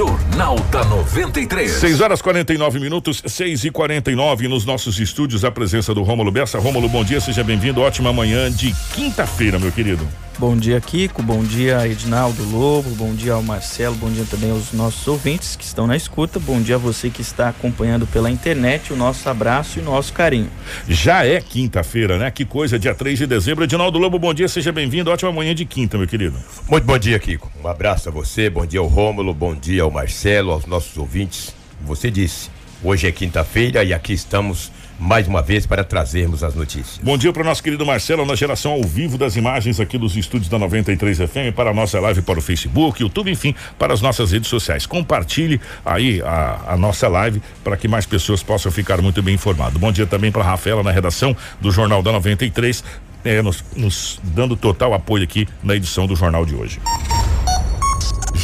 Jornal da 93. 6 horas 49 minutos, 6 e 49 nos nossos estúdios. A presença do Rômulo Bessa. Rômulo, bom dia, seja bem-vindo. Ótima manhã de quinta-feira, meu querido. Bom dia, Kiko. Bom dia, Edinaldo Lobo. Bom dia ao Marcelo. Bom dia também aos nossos ouvintes que estão na escuta. Bom dia a você que está acompanhando pela internet. O nosso abraço e o nosso carinho. Já é quinta-feira, né? Que coisa, dia 3 de dezembro. Edinaldo Lobo, bom dia, seja bem-vindo. Ótima manhã de quinta, meu querido. Muito bom dia, Kiko. Um abraço a você, bom dia ao Rômulo, bom dia ao Marcelo, aos nossos ouvintes. Você disse, hoje é quinta-feira e aqui estamos mais uma vez para trazermos as notícias. Bom dia para o nosso querido Marcelo, na geração ao vivo das imagens aqui dos estúdios da 93 FM, para a nossa live para o Facebook, YouTube, enfim, para as nossas redes sociais. Compartilhe aí a, a nossa live para que mais pessoas possam ficar muito bem informadas. Bom dia também para a Rafaela na redação do Jornal da 93, é, nos, nos dando total apoio aqui na edição do jornal de hoje.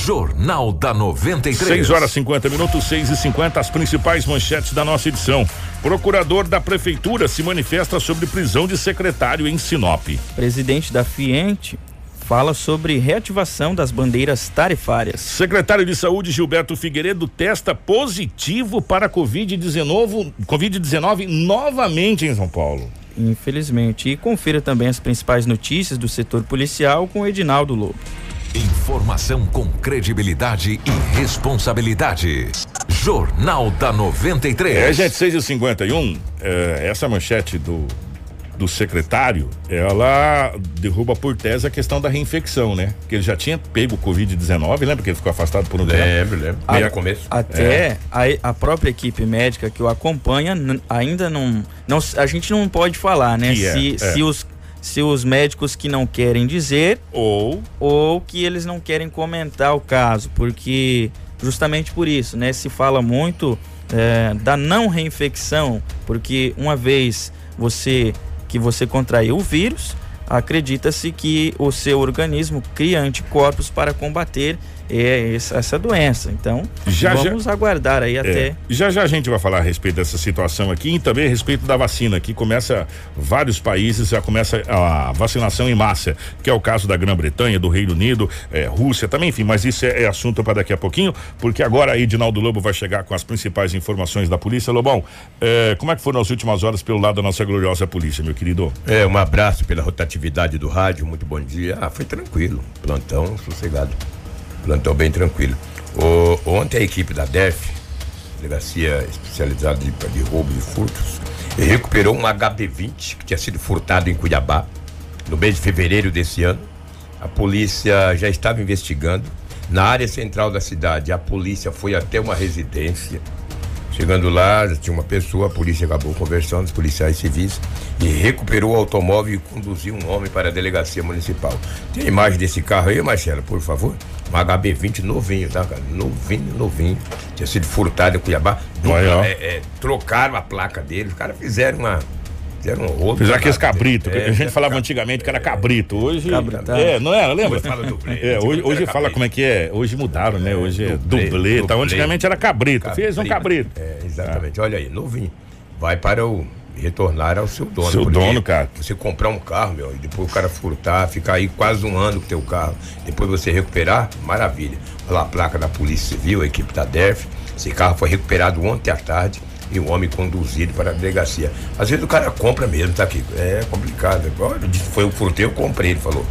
Jornal da 93. 6 horas 50 minutos, 6 e 50 as principais manchetes da nossa edição. Procurador da Prefeitura se manifesta sobre prisão de secretário em Sinop. Presidente da Fiente fala sobre reativação das bandeiras tarifárias. Secretário de Saúde Gilberto Figueiredo testa positivo para Covid-19 COVID novamente em São Paulo. Infelizmente. E confira também as principais notícias do setor policial com Edinaldo Lobo. Informação com credibilidade e responsabilidade. Jornal da 93. É, gente, 6 e 51 é, essa manchete do, do secretário, ela derruba por tese a questão da reinfecção, né? Porque ele já tinha pego o Covid-19, lembra que ele ficou afastado por um tempo? Lembro, lembro. A, começo. Até é. a, a, própria equipe médica que o acompanha ainda não, não. A gente não pode falar, né? Que se, é, se os se os médicos que não querem dizer ou ou que eles não querem comentar o caso, porque justamente por isso, né? Se fala muito é, da não reinfecção, porque uma vez você que você contraiu o vírus, acredita-se que o seu organismo cria anticorpos para combater essa doença. Então, já, vamos já, aguardar aí é, até. Já já a gente vai falar a respeito dessa situação aqui e também a respeito da vacina, que começa vários países já começa a vacinação em massa, que é o caso da Grã-Bretanha, do Reino Unido, é, Rússia também, enfim, mas isso é, é assunto para daqui a pouquinho, porque agora aí Dinaldo Lobo vai chegar com as principais informações da polícia. Lobão, é, como é que foram as últimas horas pelo lado da nossa gloriosa polícia, meu querido? É, um abraço pela rotatividade do rádio, muito bom dia. Ah, foi tranquilo, plantão sossegado plantão bem tranquilo. O, ontem a equipe da DEF, Delegacia Especializada de, de Roubo e Furtos, recuperou um HB20 que tinha sido furtado em Cuiabá no mês de fevereiro desse ano. A polícia já estava investigando. Na área central da cidade, a polícia foi até uma residência. Chegando lá, tinha uma pessoa, a polícia acabou conversando, os policiais civis, e recuperou o automóvel e conduziu um homem para a delegacia municipal. Tem a imagem desse carro aí, Marcelo, por favor? Um HB20 novinho, tá, cara? Novinho, novinho. Tinha sido furtado em Cuiabá. é, é, trocaram a placa dele. Os caras fizeram uma. Fizeram um outro. Fizeram aqueles cabrito. É, a gente falava cabrito, antigamente que era cabrito. Hoje. É, não era? Lembra? Hoje fala dublê. É, hoje, hoje fala como é que é. Hoje mudaram, né? Hoje é dublê. dublê, dublê. Tá? Antigamente era cabrito. cabrito. Fez um cabrito. É, exatamente. Olha aí, novinho. Vai para o retornar ao seu dono. Seu dono, cara. Você comprar um carro, meu, e depois o cara furtar, ficar aí quase um ano com teu carro, depois você recuperar, maravilha. Olha lá a placa da Polícia Civil, a equipe da DERF. Esse carro foi recuperado ontem à tarde e o homem conduzido para a delegacia. Às vezes o cara compra mesmo, tá aqui. É complicado. Foi o furteiro, eu comprei, ele falou.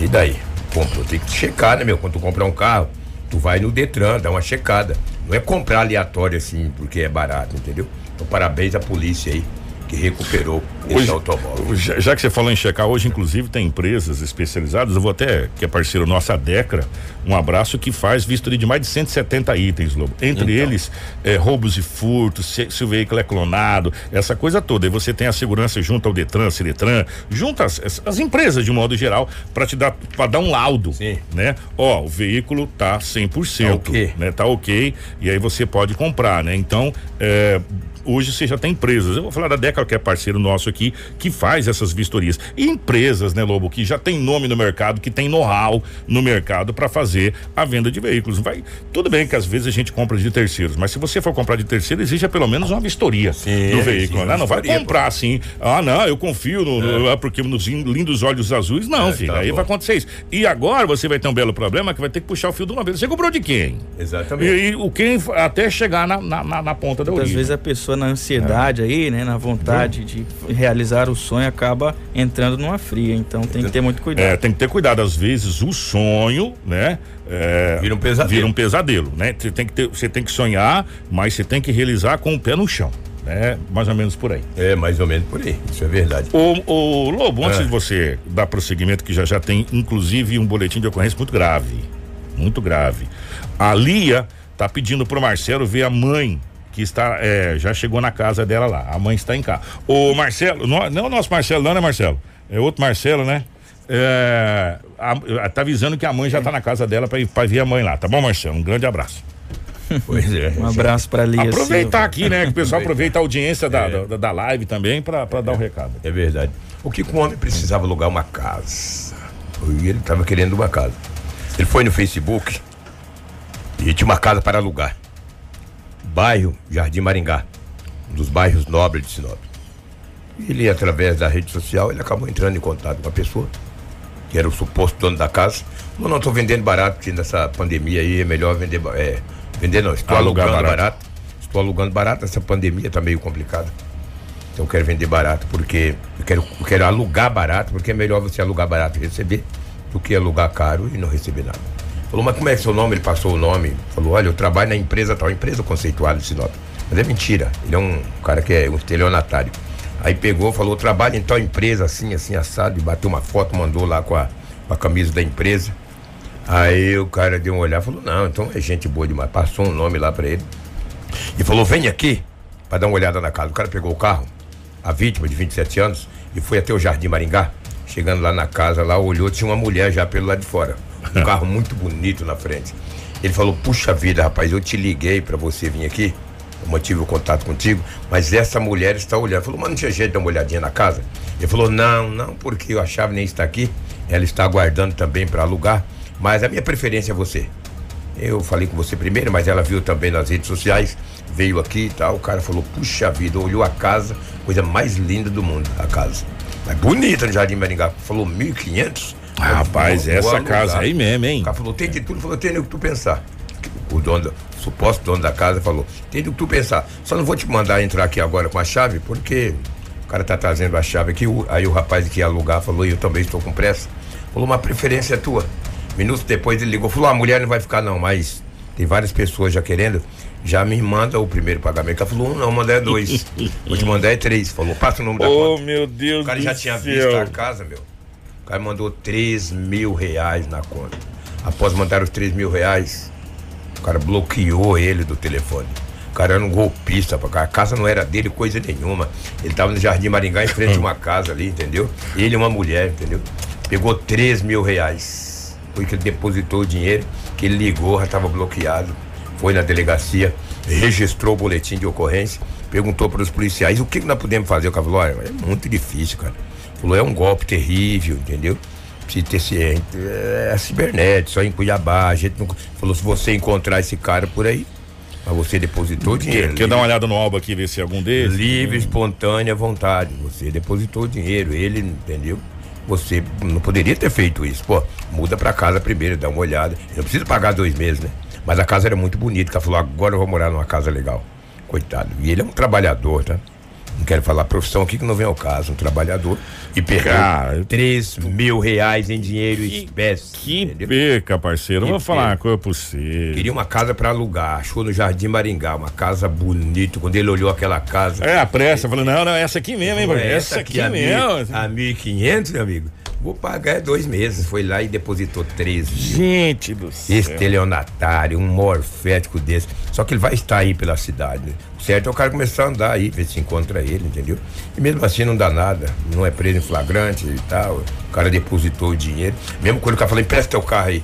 E daí? Comprou, tem que checar, né, meu? Quando tu comprar um carro, tu vai no Detran, dá uma checada. Não é comprar aleatório assim, porque é barato, entendeu? Então parabéns à polícia aí que recuperou hoje, esse automóvel. Já, já, que você falou em checar, hoje inclusive tem empresas especializadas, eu vou até, que é parceiro nosso, a Decra, um abraço que faz vistoria de mais de 170 itens, Lobo. Entre então. eles, é, roubos e furtos, se, se, o veículo é clonado, essa coisa toda. E você tem a segurança junto ao Detran, Ciretran, junto às, as empresas de modo geral, para te dar, para dar um laudo, Sim. né? Ó, o veículo tá 100%, tá okay. né? Tá ok, e aí você pode comprar, né? Então, é, hoje você já tem empresas. Eu vou falar da Deca, que é parceiro nosso aqui, que faz essas vistorias. E empresas, né, Lobo, que já tem nome no mercado, que tem know-how no mercado para fazer a venda de veículos. Vai, tudo bem que às vezes a gente compra de terceiros, mas se você for comprar de terceiro, exige pelo menos uma vistoria Sim, do veículo, sim, né? Não vai comprar assim, ah, não, eu confio no, no- ah, porque nos lindos olhos azuis, não, É, filho, tá aí bom. vai acontecer isso. E agora você vai ter um belo problema que vai ter que puxar o fio de uma vez. Você comprou de quem? Exatamente. E, e o quem até chegar na, na, na- na ponta da origem. vezes a pessoa na ansiedade aí, né, na vontade de realizar o sonho, acaba entrando numa fria. Então tem que ter muito cuidado. É, tem que ter cuidado. Às vezes o sonho, né? é, Vira um pesadelo. Vira um pesadelo, né? Você tem que ter, você tem que sonhar, mas você tem que realizar com o pé no chão, né? Mais ou menos por aí. É, mais ou menos por aí. Isso é verdade. O, o Lobo, antes É. de você dar prosseguimento, que já já tem inclusive um boletim de ocorrência muito grave, muito grave. A Lia tá pedindo pro Marcelo ver a mãe que está, é, já chegou na casa dela lá. A mãe está em casa. O Marcelo, não, não é o nosso Marcelo, não, né, Marcelo? É outro Marcelo, né? É, a- tá avisando que a mãe já tá na casa dela para ir pra ver a mãe lá, tá bom, Marcelo? Um grande abraço. Pois é. Um abraço para Lia. Aproveitar Silva. aqui, né? Que o pessoal aproveita a audiência da, da, da live também para dar o recado. É verdade. O que o homem precisava alugar uma casa? E ele estava querendo uma casa. Ele foi no Facebook e tinha uma casa para alugar. Bairro Jardim Maringá, um dos bairros nobres de Sinop. E ele, através da rede social, ele acabou entrando em contato com a pessoa, que era o suposto dono da casa. Falou, não, estou vendendo barato, porque nessa pandemia aí é melhor vender. É, vender não, estou alugando barato. barato. Estou alugando barato, essa pandemia está meio complicada. Então eu quero vender barato porque eu quero, eu quero alugar barato, porque é melhor você alugar barato e receber do que alugar caro e não receber nada. Falou, mas como é que seu nome? Ele passou o nome. Falou, olha, eu trabalho na empresa tal, empresa conceituada de Sinop. Mas é mentira. Ele é um cara que é um estelionatário. Aí pegou, falou, trabalho em tal empresa, assim, assim, assado, e bateu uma foto, mandou lá com a, com a camisa da empresa. Aí o cara deu um olhar falou, não, então é gente boa demais. Passou um nome lá pra ele. E falou, vem aqui para dar uma olhada na casa. O cara pegou o carro, a vítima de 27 anos, e foi até o Jardim Maringá. Chegando lá na casa, lá olhou, tinha uma mulher já pelo lado de fora. Um carro muito bonito na frente. Ele falou, puxa vida, rapaz, eu te liguei para você vir aqui. Eu mantive o contato contigo, mas essa mulher está olhando. Falou, mas não tinha jeito de dar uma olhadinha na casa? Ele falou, não, não, porque a chave nem está aqui. Ela está aguardando também para alugar. Mas a minha preferência é você. Eu falei com você primeiro, mas ela viu também nas redes sociais, veio aqui e tal. O cara falou: puxa vida, olhou a casa, coisa mais linda do mundo, a casa. Mas bonita no Jardim Maringá. Falou 1.500. Rapaz, Eu vou essa casa aí mesmo, hein? O cara falou: tem de tudo. Falou: tem o que tu pensar. O dono, da- o suposto dono da casa falou: tem do que tu pensar. Só não vou te mandar entrar aqui agora com a chave, porque o cara tá trazendo a chave aqui. o- Aí o rapaz que ia alugar falou: eu também estou com pressa. Falou: uma preferência é tua. Minutos depois ele ligou, falou: a mulher não vai ficar, não, mas tem várias pessoas já querendo. Já me manda o primeiro pagamento. Ela falou: um não, mandar é dois. Vou te mandar é três. Falou: passa o nome da Oh, conta. meu Deus O cara já tinha céu. visto a casa, meu. O cara mandou 3 mil reais na conta. Após mandar os 3 mil reais, o cara bloqueou ele do telefone. O cara era um golpista. A casa não era dele, coisa nenhuma. Ele tava no Jardim Maringá, em frente a uma casa ali, entendeu? Ele e uma mulher, entendeu? Pegou 3 mil reais. Foi que ele depositou o dinheiro, que ele ligou, já estava bloqueado. Foi na delegacia, registrou o boletim de ocorrência, perguntou para os policiais o que, que nós podemos fazer. O cara falou: olha, é muito difícil, cara. Falou: é um golpe terrível, entendeu? Precisa ter ciência. É, é cibernético, só em Cuiabá. A gente não. Falou: se você encontrar esse cara por aí, mas você depositou dinheiro. Quer dar uma olhada no álbum aqui, ver se é algum deles? Livre, espontânea vontade. Você depositou dinheiro, ele, entendeu? Você não poderia ter feito isso. Pô, muda pra casa primeiro, dá uma olhada. Eu não preciso pagar dois meses, né? Mas a casa era muito bonita. O cara falou, agora eu vou morar numa casa legal. Coitado. E ele é um trabalhador, tá? Não quero falar profissão aqui que não vem ao caso. Um trabalhador. E Cara, 3 mil reais em dinheiro Que- espécie. Que entendeu? parceiro. Que Vou falar uma coisa pra você. Queria uma casa pra alugar. Achou no Jardim Maringá, uma casa bonita. Quando ele olhou aquela casa. É, a pressa, falando, não, não, essa aqui mesmo, hein, mano? Essa aqui a mesmo. mil- A 1.500, meu amigo. Vou pagar é dois meses. Foi lá e depositou 13 mil. Gente do céu. Estelionatário, um morfético desse. Só que ele vai estar aí pela cidade. né? O certo é o cara começar a andar aí, ver se encontra ele, entendeu? E mesmo assim não dá nada. Não é preso em flagrante e tal. O cara depositou o dinheiro. Mesmo quando o cara falou, empresta teu carro aí.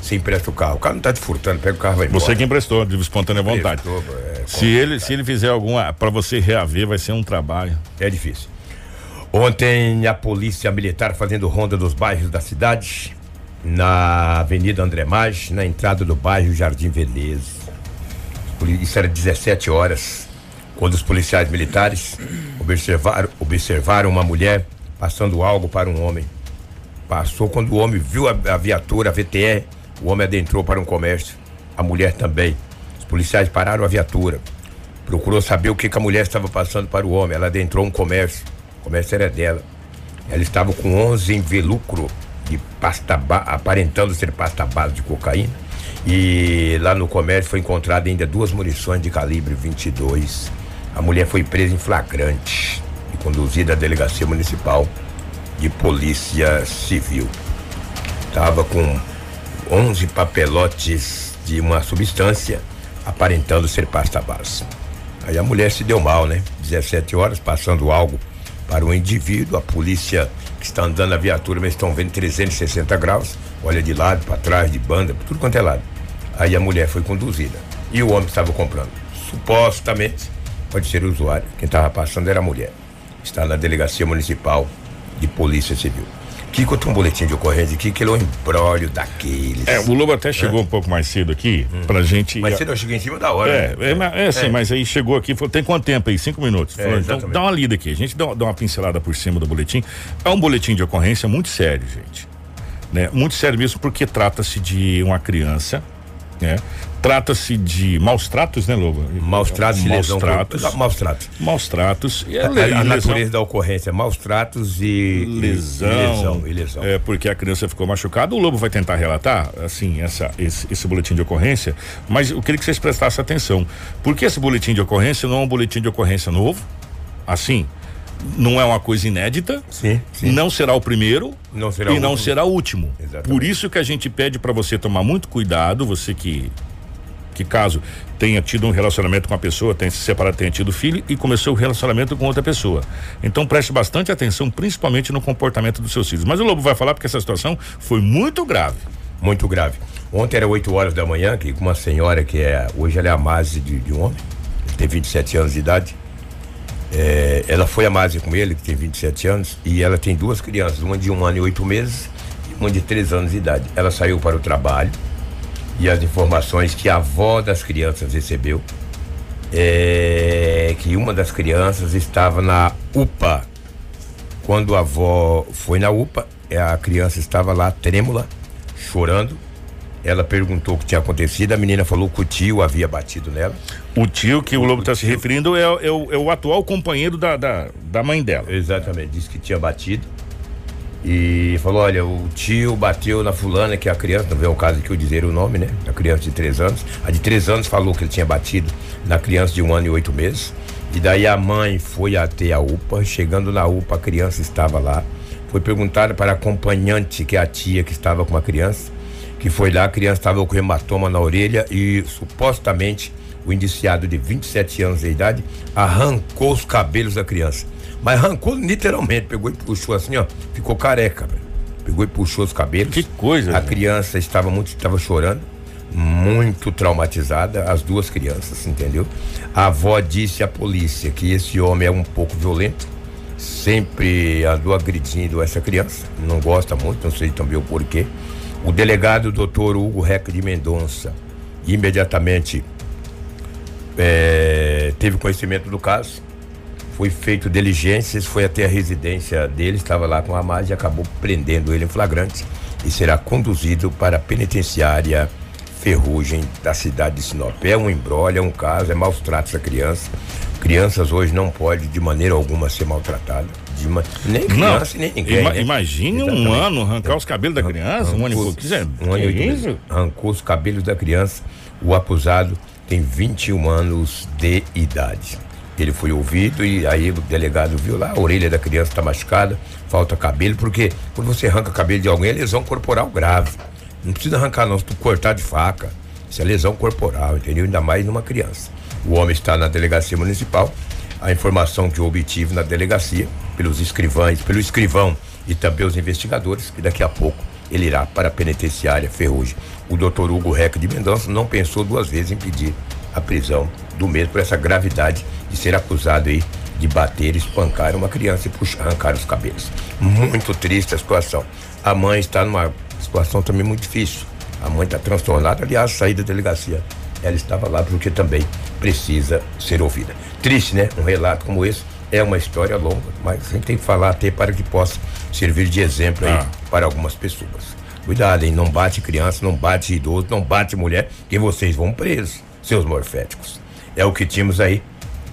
você empresta o carro. O cara não tá te furtando, pega o carro vai embora. Você que emprestou, de espontânea vontade. Emprestou, é, Se ele, se ele fizer alguma, para você reaver, vai ser um trabalho. É difícil. Ontem a polícia militar fazendo ronda dos bairros da cidade, na Avenida André Maggi, na entrada do bairro Jardim Veneza. Isso era 17 horas, quando os policiais militares observaram, observaram uma mulher passando algo para um homem. Passou quando o homem viu a, a viatura, a VTR, o homem adentrou para um comércio. A mulher também. Os policiais pararam a viatura. Procurou saber o que, que a mulher estava passando para o homem. Ela adentrou um comércio. Comércio era dela. Ela estava com 11 envelucro de pasta aparentando ser pasta base de cocaína. E lá no comércio foi encontrada ainda duas munições de calibre 22. A mulher foi presa em flagrante e conduzida à delegacia municipal de polícia civil. Estava com 11 papelotes de uma substância aparentando ser pasta base. Aí a mulher se deu mal, né? 17 horas, passando algo para o indivíduo. A polícia que está andando na viatura, mas estão vendo 360 graus. Olha de lado, para trás, de banda, tudo quanto é lado. Aí a mulher foi conduzida. E o homem estava comprando. Supostamente, pode ser o usuário. Quem estava passando era a mulher. Está na delegacia municipal de polícia civil. Kiko tem um boletim de ocorrência aqui que ele é um embrólio daqueles. É, o Lobo até chegou um pouco mais cedo aqui, pra gente. Mas você não chegou em cima da hora. É, né? é, mas- é, sim, É. mas aí chegou aqui, falou, tem quanto tempo aí? Cinco minutos. É, Falou, então dá uma lida aqui. A gente dá, dá uma pincelada por cima do boletim. É um boletim de ocorrência muito sério, gente. Né? Muito sério mesmo, porque trata-se de uma criança, né? Trata-se de maus tratos, né, Lobo? Maus tratos e maus lesão. tratos. Maus tratos. Maus tratos. E A, a lesão- natureza da ocorrência, maus tratos e lesão, e lesão, e lesão. É, porque a criança ficou machucada. O Lobo vai tentar relatar, assim, essa, esse, esse boletim de ocorrência, mas eu queria que vocês prestassem atenção. Porque esse boletim de ocorrência não é um boletim de ocorrência novo, assim, não é uma coisa inédita, Sim, sim. não será o primeiro Não será e o não último. será o último. Exatamente. Por isso que a gente pede para você tomar muito cuidado, você que que caso tenha tido um relacionamento com uma pessoa, tenha se separado, tenha tido filho e começou o relacionamento com outra pessoa. Então preste bastante atenção, principalmente no comportamento dos seus filhos. Mas o Lobo vai falar porque essa situação foi muito grave. Muito grave. Ontem era 8 horas da manhã, que com uma senhora que é. Hoje ela é a Mase de, de um homem, tem 27 anos de idade. É, ela foi a Mase com ele, que tem 27 anos, e ela tem duas crianças, uma de um ano e oito meses e uma de três anos de idade. Ela saiu para o trabalho e as informações que a avó das crianças recebeu é que uma das crianças estava na UPA. Quando a avó foi na UPA, a criança estava lá trêmula, chorando. Ela perguntou o que tinha acontecido, a menina falou que o tio havia batido nela. O tio que o Lobo está se referindo é, é o, é o atual companheiro da, da, da mãe dela. Exatamente, disse que tinha batido. E falou: olha, o tio bateu na fulana, que é a criança, não vê o caso aqui eu dizer o nome, né? A criança de três anos. A de três anos falou que ele tinha batido na criança de um ano e oito meses. E daí a mãe foi até a UPA. Chegando na UPA, a criança estava lá. Foi perguntada para a acompanhante, que é a tia que estava com a criança, que foi lá, a criança estava com hematoma na orelha e supostamente o indiciado de 27 anos de idade arrancou os cabelos da criança. Mas arrancou literalmente, pegou e puxou assim, ó, ficou careca, velho. Pegou e puxou os cabelos. Que coisa, A criança estava muito, estava chorando, muito traumatizada, as duas crianças, entendeu? A avó disse à polícia que esse homem é um pouco violento, sempre andou agredindo essa criança, não gosta muito, não sei também o porquê. O delegado doutor Hugo Reca de Mendonça imediatamente eh, teve conhecimento do caso, foi feito diligências, foi até a residência dele, estava lá com a Amade e acabou prendendo ele em flagrante e será conduzido para a penitenciária Ferrugem da cidade de Sinop. É um embrólio, é um caso, é maus tratos a criança. Crianças hoje não podem de maneira alguma ser maltratadas. Nem criança, nem ninguém. ima- né? imagine um Exatamente. ano arrancar os cabelos da criança, um ano e pouco. Quiser, um ano isso? Arrancou os cabelos da criança. O acusado tem 21 anos de idade. Ele foi ouvido e aí o delegado viu lá, a orelha da criança está machucada, falta cabelo, porque quando você arranca cabelo de alguém é lesão corporal grave. Não precisa arrancar não, se tu cortar de faca. Isso é lesão corporal, entendeu? Ainda mais numa criança. O homem está na delegacia municipal. A informação que eu obtive na delegacia, pelos escrivães, pelo escrivão e também os investigadores, que daqui a pouco ele irá para a penitenciária Ferrugem. O doutor Hugo Reca de Mendonça não pensou duas vezes em pedir a prisão do mesmo por essa gravidade de ser acusado aí de bater, espancar uma criança e puxar, arrancar os cabelos. Muito triste a situação. A mãe está numa situação também muito difícil. A mãe está transtornada, aliás, sair da delegacia. Ela estava lá porque também precisa ser ouvida. Triste, né? Um relato como esse é uma história longa, mas a gente tem que falar até para que possa servir de exemplo aí ah. para algumas pessoas. Cuidado, hein? Não bate criança, não bate idoso, não bate mulher, que vocês vão presos, seus morféticos. É o que tínhamos aí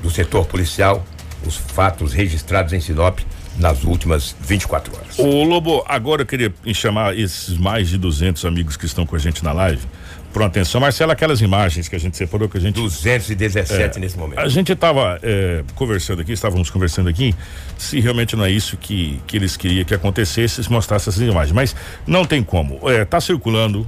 do setor policial, os fatos registrados em Sinop nas últimas 24 horas. Ô Lobo, agora eu queria chamar esses mais de 200 amigos que estão com a gente na live por atenção. Marcelo, aquelas imagens que a gente separou que a gente. 217 é, nesse momento. A gente estava é, conversando aqui, estávamos conversando aqui, se realmente não é isso que, que eles queriam que acontecesse, se mostrasse essas imagens. Mas não tem como. Está é, circulando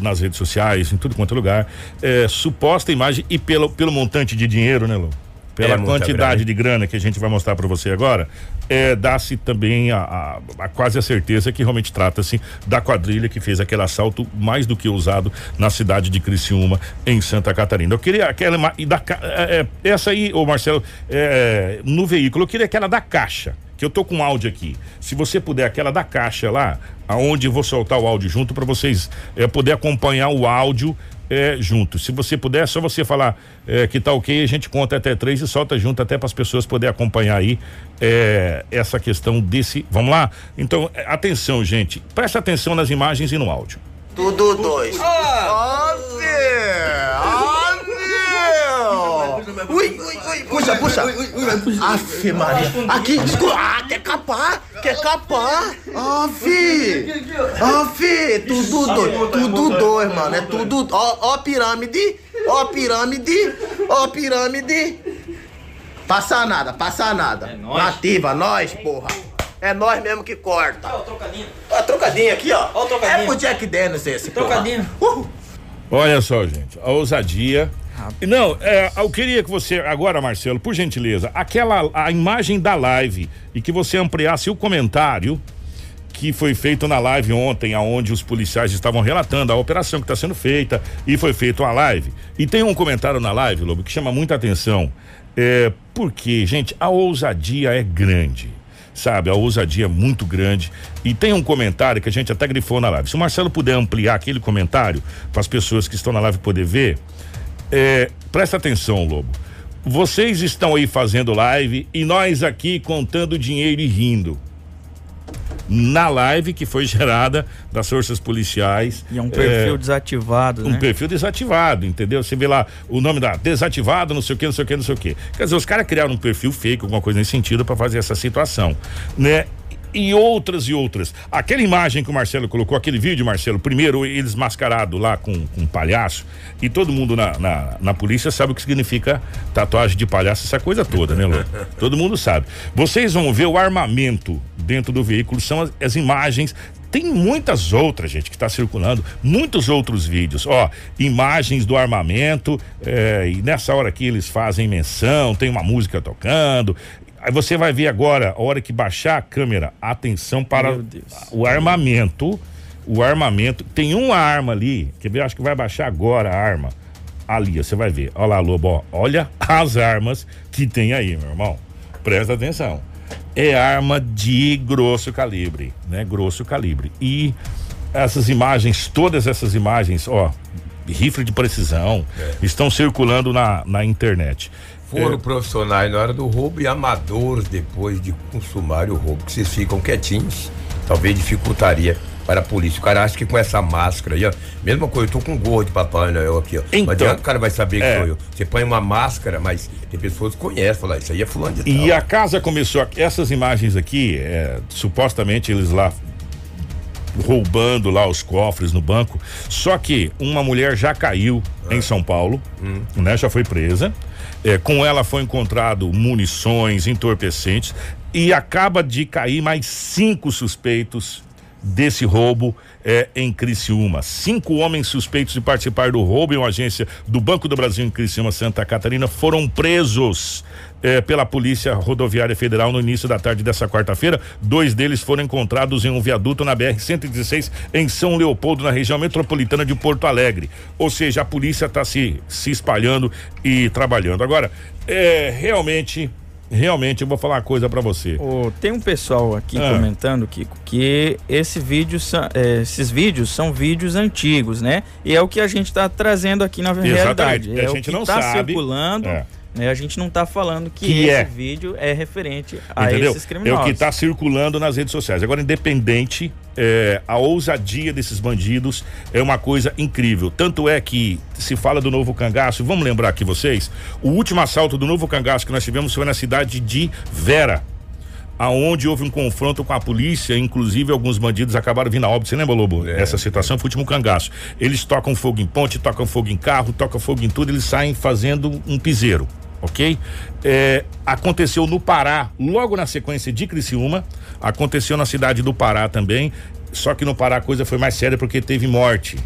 nas redes sociais, em tudo quanto é lugar, é, suposta imagem e pelo, pelo montante de dinheiro, né, Lô? Pela é quantidade de grana que a gente vai mostrar para você agora, é, dá-se também a, a, a, quase a certeza que realmente trata-se da quadrilha que fez aquele assalto mais do que usado na cidade de Criciúma, em Santa Catarina. Eu queria aquela e da é, é, essa aí, ô Marcelo, é, no veículo, eu queria aquela da caixa que eu tô com áudio aqui. Se você puder, aquela da caixa lá, aonde eu vou soltar o áudio junto para vocês é, poder acompanhar o áudio é, junto. Se você puder, é só você falar é, que tá ok, a gente conta até três e solta junto até para as pessoas poderem acompanhar aí é, essa questão desse. Vamos lá? Então, é, atenção, gente. Presta atenção nas imagens e no áudio. Tudo dois. Ah! Ui, ui, puxa, puxa. Aff, Maria. Aqui, desculpa. Ah, quer capar? Quer capar? Aff. Aff, tudo dois. Tudo dois, mano. É tudo. Ó, ó pirâmide. Ó pirâmide. Ó pirâmide. Passa nada, passa nada. É nóis. Nativa, nós, porra. É nós mesmo que corta. Ó, o trocadinho. Ó, trocadinho aqui, ó. Ó, o trocadinho. É pro Jack Dennis esse, Trocadinho. Uh. Olha só, gente. A ousadia não, é, eu queria que você, agora, Marcelo, por gentileza, aquela a imagem da live e que você ampliasse o comentário que foi feito na live ontem, aonde os policiais estavam relatando a operação que está sendo feita e foi feito a live. E tem um comentário na live, Lobo, que chama muita atenção. É, porque, gente, a ousadia é grande sabe? A ousadia é muito grande. E tem um comentário que a gente até grifou na live. Se o Marcelo puder ampliar aquele comentário para as pessoas que estão na live poder ver, é, presta atenção, Lobo. Vocês estão aí fazendo live e nós aqui contando dinheiro e rindo. Na live que foi gerada das forças policiais. E é um perfil é, desativado, Um né? perfil desativado, entendeu? Você vê lá o nome da desativado, não sei o que, não sei o que, não sei o que. Quer dizer, os caras criaram um perfil fake, alguma coisa nesse sentido, para fazer essa situação, né? E outras e outras. Aquela imagem que o Marcelo colocou, aquele vídeo, Marcelo, primeiro eles mascarados lá com, com um palhaço, e todo mundo na, na, na, polícia sabe o que significa tatuagem de palhaço, essa coisa toda, né, Lô? todo mundo sabe. Vocês vão ver o armamento dentro do veículo, são as, as imagens tem muitas outras, gente, que está circulando, muitos outros vídeos. Ó, imagens do armamento, é, e nessa hora aqui eles fazem menção, tem uma música tocando, Aí você vai ver agora, a hora que baixar a câmera, atenção para o armamento. O armamento. Tem uma arma ali, quer ver? Acho que vai baixar agora a arma. Ali, você vai ver. Olha lá, Lobo, ó, olha as armas que tem aí, meu irmão. Presta atenção. É arma de grosso calibre, né? Grosso calibre. E essas imagens, todas essas imagens, ó, rifle de precisão, é. estão circulando na, na internet foram é. profissionais na hora do roubo e amadores depois de consumar o roubo, que vocês ficam quietinhos, talvez dificultaria para a polícia. O cara acha que com essa máscara aí, ó, mesma coisa, eu tô com gorro de Papai Noel aqui, ó. Então, não adianta o cara vai saber que é. sou eu. Você põe uma máscara, mas tem pessoas que conhecem, falam, isso aí é fulano de tal. E a casa começou, essas imagens aqui, é, supostamente eles lá roubando lá os cofres no banco, só que uma mulher já caiu em São Paulo, hum. né? Já foi presa. É, com ela foi encontrado munições, entorpecentes e acaba de cair mais cinco suspeitos desse roubo é, em Criciúma. Cinco homens suspeitos de participar do roubo em uma agência do Banco do Brasil em Criciúma, Santa Catarina, foram presos é, pela Polícia Rodoviária Federal no início da tarde dessa quarta-feira. Dois deles foram encontrados em um viaduto na BR-116 em São Leopoldo, na região metropolitana de Porto Alegre. Ou seja, a polícia está se, se espalhando e trabalhando. Agora, é realmente realmente eu vou falar uma coisa para você. Oh, tem um pessoal aqui ah. comentando, Kiko, que esse vídeo, é, esses vídeos são vídeos antigos, né? E é o que a gente está trazendo aqui na Exatamente. realidade. É a gente o que não tá sabe. circulando. É. Né? A gente não está falando que, que esse é. vídeo é referente a Entendeu? esses criminosos. É o que está circulando nas redes sociais. Agora, independente, é, a ousadia desses bandidos é uma coisa incrível. Tanto é que se fala do novo cangaço, vamos lembrar aqui vocês, o último assalto do novo cangaço que nós tivemos foi na cidade de Vera aonde houve um confronto com a polícia, inclusive alguns bandidos acabaram vindo a óbito. Você lembra, Lobo? É. Essa situação foi o último cangaço. Eles tocam fogo em ponte, tocam fogo em carro, tocam fogo em tudo, eles saem fazendo um piseiro ok? É, aconteceu no Pará, logo na sequência de Criciúma, aconteceu na cidade do Pará também, só que no Pará a coisa foi mais séria porque teve morte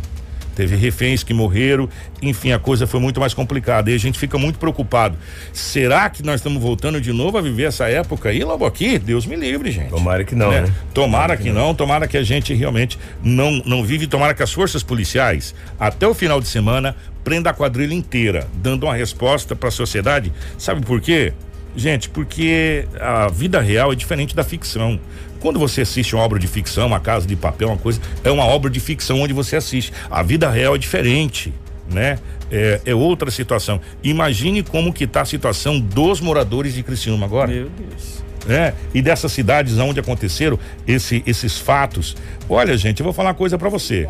teve reféns que morreram, enfim, a coisa foi muito mais complicada. E a gente fica muito preocupado. Será que nós estamos voltando de novo a viver essa época aí, logo aqui? Deus me livre, gente. Tomara que não, né? né? Tomara, tomara que, que não. não, tomara que a gente realmente não, não vive, tomara que as forças policiais, até o final de semana, prenda a quadrilha inteira, dando uma resposta para a sociedade. Sabe por quê? Gente, porque a vida real é diferente da ficção. Quando você assiste uma obra de ficção, uma casa de papel, uma coisa, é uma obra de ficção onde você assiste. A vida real é diferente, né? É, é outra situação. Imagine como que tá a situação dos moradores de Criciúma agora. Meu Deus. É, e dessas cidades onde aconteceram esse, esses fatos. Olha, gente, eu vou falar uma coisa para você.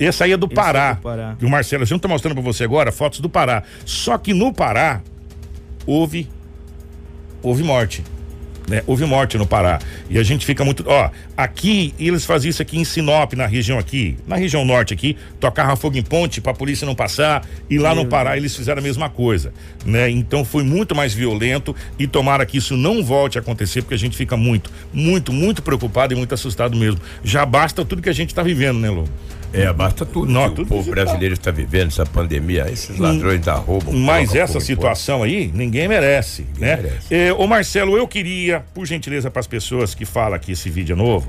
Esse aí é do Pará. É do Pará. o Marcelo, a gente tá mostrando para você agora fotos do Pará. Só que no Pará houve houve morte né? Houve morte no Pará. E a gente fica muito. Ó, aqui, eles faziam isso aqui em Sinop, na região aqui, na região norte aqui, tocava fogo em ponte pra polícia não passar. E lá Meu no Pará eles fizeram a mesma coisa, né? Então foi muito mais violento e tomara que isso não volte a acontecer, porque a gente fica muito, muito, muito preocupado e muito assustado mesmo. Já basta tudo que a gente tá vivendo, né, Lô? É, basta tudo. Não, tudo o povo brasileiro está vivendo essa pandemia, esses ladrões da roupa. Mas essa situação aí, ninguém merece, ninguém né? Merece. É, ô Marcelo, eu queria, por gentileza, para as pessoas que falam que esse vídeo é novo,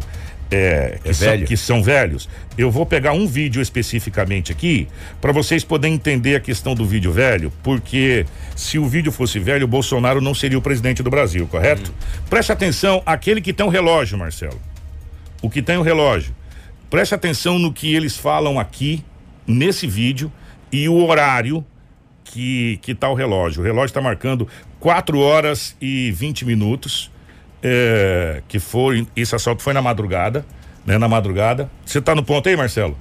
é, que, é são, que, são, velhos, eu vou pegar um vídeo especificamente aqui para vocês poderem entender a questão do vídeo velho, porque se o vídeo fosse velho, o Bolsonaro não seria o presidente do Brasil, correto? Hum. Preste atenção, aquele que tem o um relógio, Marcelo. O que tem o um relógio. Preste atenção no que eles falam aqui, nesse vídeo, e o horário que, que tá o relógio. O relógio está marcando 4 horas e 20 minutos. É, que foi. Esse assalto foi na madrugada, né? Na madrugada. Você tá no ponto aí, Marcelo?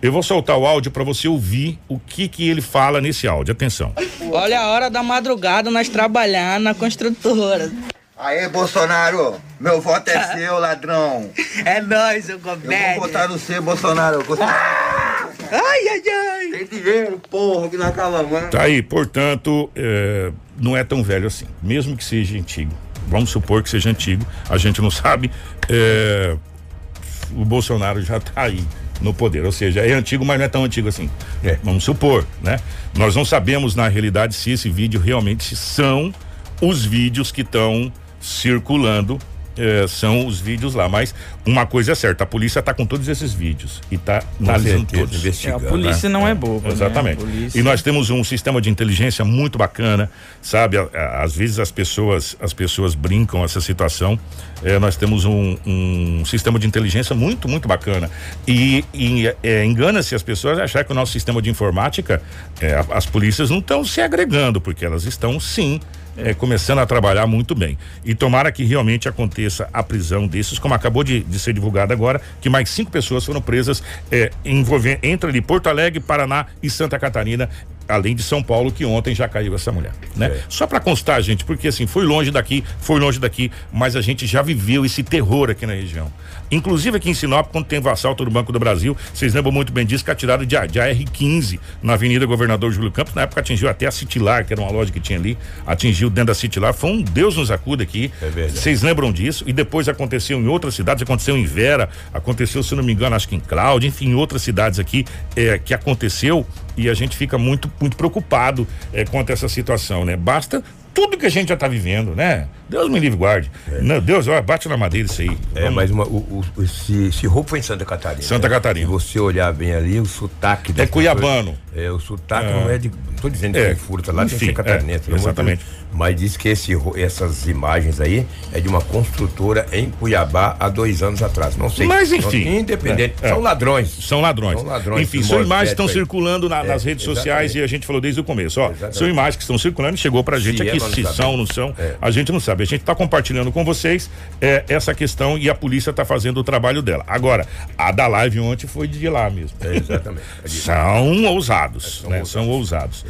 Eu vou soltar o áudio para você ouvir o que que ele fala nesse áudio. Atenção. Olha a hora da madrugada nós trabalhando na construtora. Aê, Bolsonaro, meu voto é seu, ladrão. É nóis, seu comédia. Eu vou votar no seu, Bolsonaro. Ah! Ai, ai, ai. Tem dinheiro, porra, que nós mano. Tá aí, portanto, é, não é tão velho assim, mesmo que seja antigo. Vamos supor que seja antigo, a gente não sabe. É, o Bolsonaro já tá aí no poder, ou seja, é antigo, mas não é tão antigo assim. É. Vamos supor, né? Nós não sabemos na realidade se esse vídeo realmente são os vídeos que estão circulando é, são os vídeos lá. Mas uma coisa é certa, a polícia está com todos esses vídeos e está analisando todos. Investigando, é, a polícia né? não é, é boba. Né? Exatamente. Né? E nós temos um sistema de inteligência muito bacana, sabe? Às vezes as pessoas, as pessoas brincam essa situação. É, nós temos um, um, sistema de inteligência muito, muito bacana. E, e é, engana-se as pessoas achar que o nosso sistema de informática, é, as polícias não estão se agregando, porque elas estão sim é, começando a trabalhar muito bem. E tomara que realmente aconteça a prisão desses, como acabou de, de ser divulgado agora, que mais cinco pessoas foram presas é, envolvendo entre ali Porto Alegre, Paraná e Santa Catarina além de São Paulo, que ontem já caiu essa mulher, né? Só para constar, gente, porque assim, foi longe daqui, foi longe daqui, mas a gente já viveu esse terror aqui na região. Inclusive aqui em Sinop, quando tem o assalto do Banco do Brasil, vocês lembram muito bem disso, que atiraram de, de AR-15 na Avenida Governador Júlio Campos, na época atingiu até a Citilar, que era uma loja que tinha ali, atingiu dentro da Citilar, foi um Deus nos acuda aqui. É. Vocês lembram disso? E depois aconteceu em outras cidades, aconteceu em Vera, aconteceu, se não me engano, acho que em Cláudia, enfim, em outras cidades aqui é, que aconteceu e a gente fica muito, muito preocupado é, quanto a essa situação, né? Basta tudo que a gente já está vivendo, né? Deus me livre guarde. Não, Deus, ó, bate na madeira isso aí. É, Vamos- mas uma, o, o- esse, esse roubo foi em Santa Catarina. Santa né? Catarina. Se você olhar bem ali, o sotaque. das cuiabano. pessoas- É, o sotaque É. não é de. Não tô dizendo que É, é, furta lá, tem enfim, ser catarinense. é, exatamente. Mas diz que esse, essas imagens aí é de uma construtora em Cuiabá há dois anos atrás. Não sei. Mas, enfim. Não- Independente. É, é. São ladrões. São ladrões. São ladrões Enfim, são imagens que estão aí. circulando na- É, nas redes sociais exatamente. e a gente falou desde o começo. Ó, Exatamente. são imagens que estão circulando e chegou pra gente Se é, aqui. Se são, não são, É. a gente não sabe. A gente está compartilhando com vocês é, essa questão e a polícia está fazendo o trabalho dela. Agora, a da live ontem foi de lá mesmo. É, exatamente. É São ousados, são né? ousados. São ousados.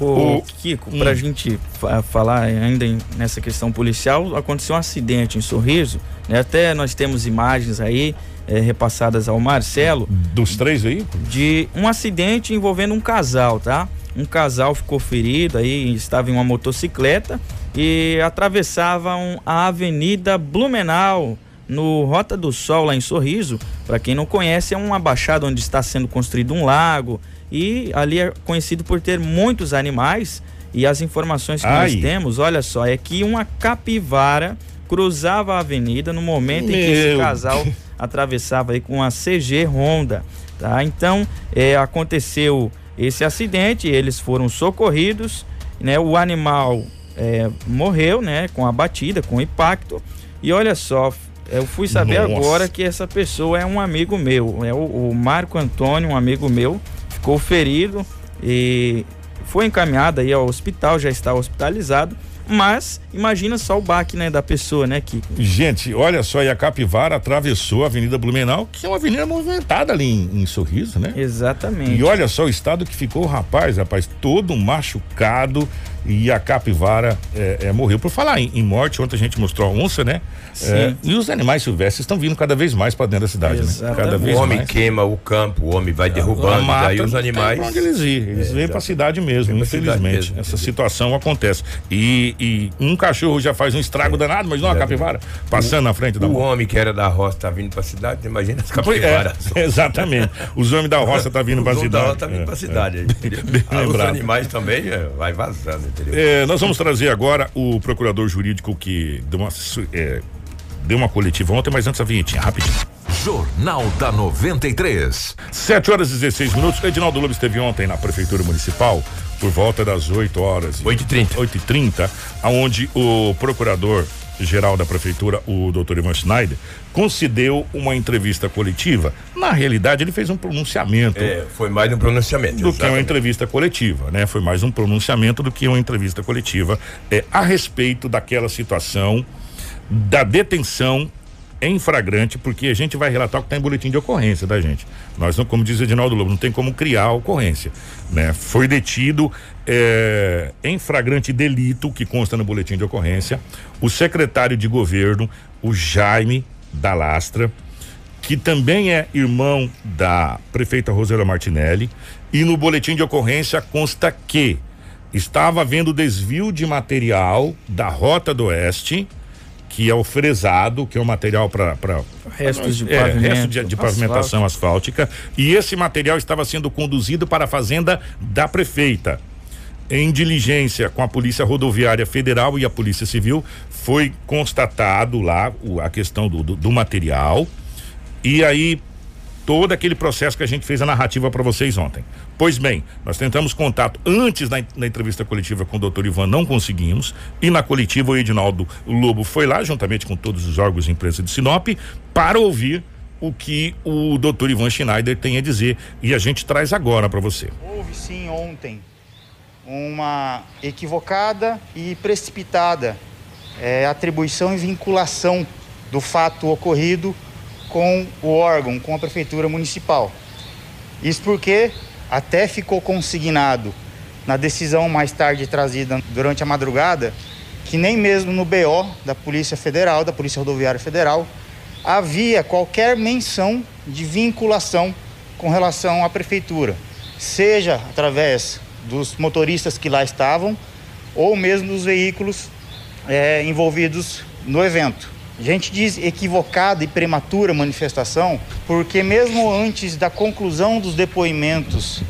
Ô, O- Kiko, Hum. pra gente fa- falar ainda em- nessa questão policial, aconteceu um acidente em Sorriso, né? Até nós temos imagens aí eh, repassadas ao Marcelo Dos três veículos? de um acidente envolvendo um casal, tá? Um casal ficou ferido aí, estava em uma motocicleta e atravessavam a Avenida Blumenau no Rota do Sol lá em Sorriso. Para quem não conhece, é uma baixada onde está sendo construído um lago e ali é conhecido por ter muitos animais e as informações que Ai. nós temos, olha só, é que uma capivara cruzava a avenida no momento em que esse Meu casal atravessava aí com uma CG Honda, tá? Então, é, aconteceu esse acidente, eles foram socorridos, né? O animal é, morreu, né? Com a batida, com o impacto. E olha só, eu fui saber Nossa. agora que essa pessoa é um amigo meu, é o, o Marco Antônio, um amigo meu, ficou ferido e foi encaminhado aí ao hospital, já está hospitalizado. Mas imagina só o baque, né, da pessoa, né, Kiko? Gente, olha só, e a capivara atravessou a Avenida Blumenau, que é uma avenida movimentada ali em, em Sorriso, né? Exatamente. E olha só o estado que ficou o rapaz, rapaz, todo machucado e a capivara é, é, morreu. Por falar em, em morte, ontem a gente mostrou a onça, né? Sim. É, e os animais silvestres estão vindo cada vez mais para dentro da cidade, né? Cada O vez homem mais. queima o campo, o homem vai derrubando, Mata, daí os animais. onde eles ir. Eles vêm para a cidade mesmo, pra cidade infelizmente. mesmo, Essa situação acontece. E, e um cachorro já faz um estrago danado, mas não a É. capivara passando na frente da O homem que era da roça tá vindo pra cidade, imagina as capivaras. É, exatamente. Os homens da roça tá vindo para a Os homens da cidade. roça tá vindo É, pra é. cidade. Ah, Os animais também é, vai vazando, entendeu? É, nós vamos trazer agora o procurador jurídico que deu uma, é, deu uma coletiva ontem, mas antes a vinhetinha, rapidinho. Jornal da 93. 7 horas e 16 minutos. Edinaldo Lobo esteve ontem na Prefeitura Municipal por volta das 8 horas. e- 8h30. 8h30, aonde o procurador geral da prefeitura, o doutor Ivan Schneider, concedeu uma entrevista coletiva. Na realidade, ele fez um pronunciamento É, foi mais um pronunciamento. do que uma exatamente. entrevista coletiva, né? Foi mais um pronunciamento do que uma entrevista coletiva é, a respeito daquela situação da detenção em flagrante, porque a gente vai relatar o que está em boletim de ocorrência da gente. Nós não, como diz o Edinaldo Lobo, não tem como criar a ocorrência, né? Foi detido é, em flagrante delito que consta no boletim de ocorrência o secretário de governo, o Jaime da Lastra, que também é irmão da prefeita Rosela Martinelli, e no boletim de ocorrência consta que estava havendo desvio de material da Rota do Oeste, que é o fresado, que é o material para Restos de é, resto de, de pavimentação asfáltica, e esse material estava sendo conduzido para a fazenda da prefeita. Em diligência com a Polícia Rodoviária Federal e a Polícia Civil, foi constatado lá o- a questão do, do, do material. E aí, todo aquele processo que a gente fez a narrativa para vocês ontem. Pois bem, nós tentamos contato antes na, entrevista coletiva com o doutor Ivan, não conseguimos. E na coletiva, o Edinaldo Lobo foi lá, juntamente com todos os órgãos e empresas de Sinop, para ouvir o que o doutor Ivan Schneider tem a dizer. E a gente traz agora para você. Houve sim ontem uma equivocada e precipitada eh, atribuição e vinculação do fato ocorrido com o órgão, com a prefeitura municipal. Isso porque até ficou consignado na decisão mais tarde trazida durante a madrugada, que nem mesmo no BO da Polícia Federal, da Polícia Rodoviária Federal, havia qualquer menção de vinculação com relação à prefeitura, seja através dos motoristas que lá estavam ou mesmo dos veículos é, envolvidos no evento. Gente diz equivocada e prematura manifestação porque mesmo antes da conclusão dos depoimentos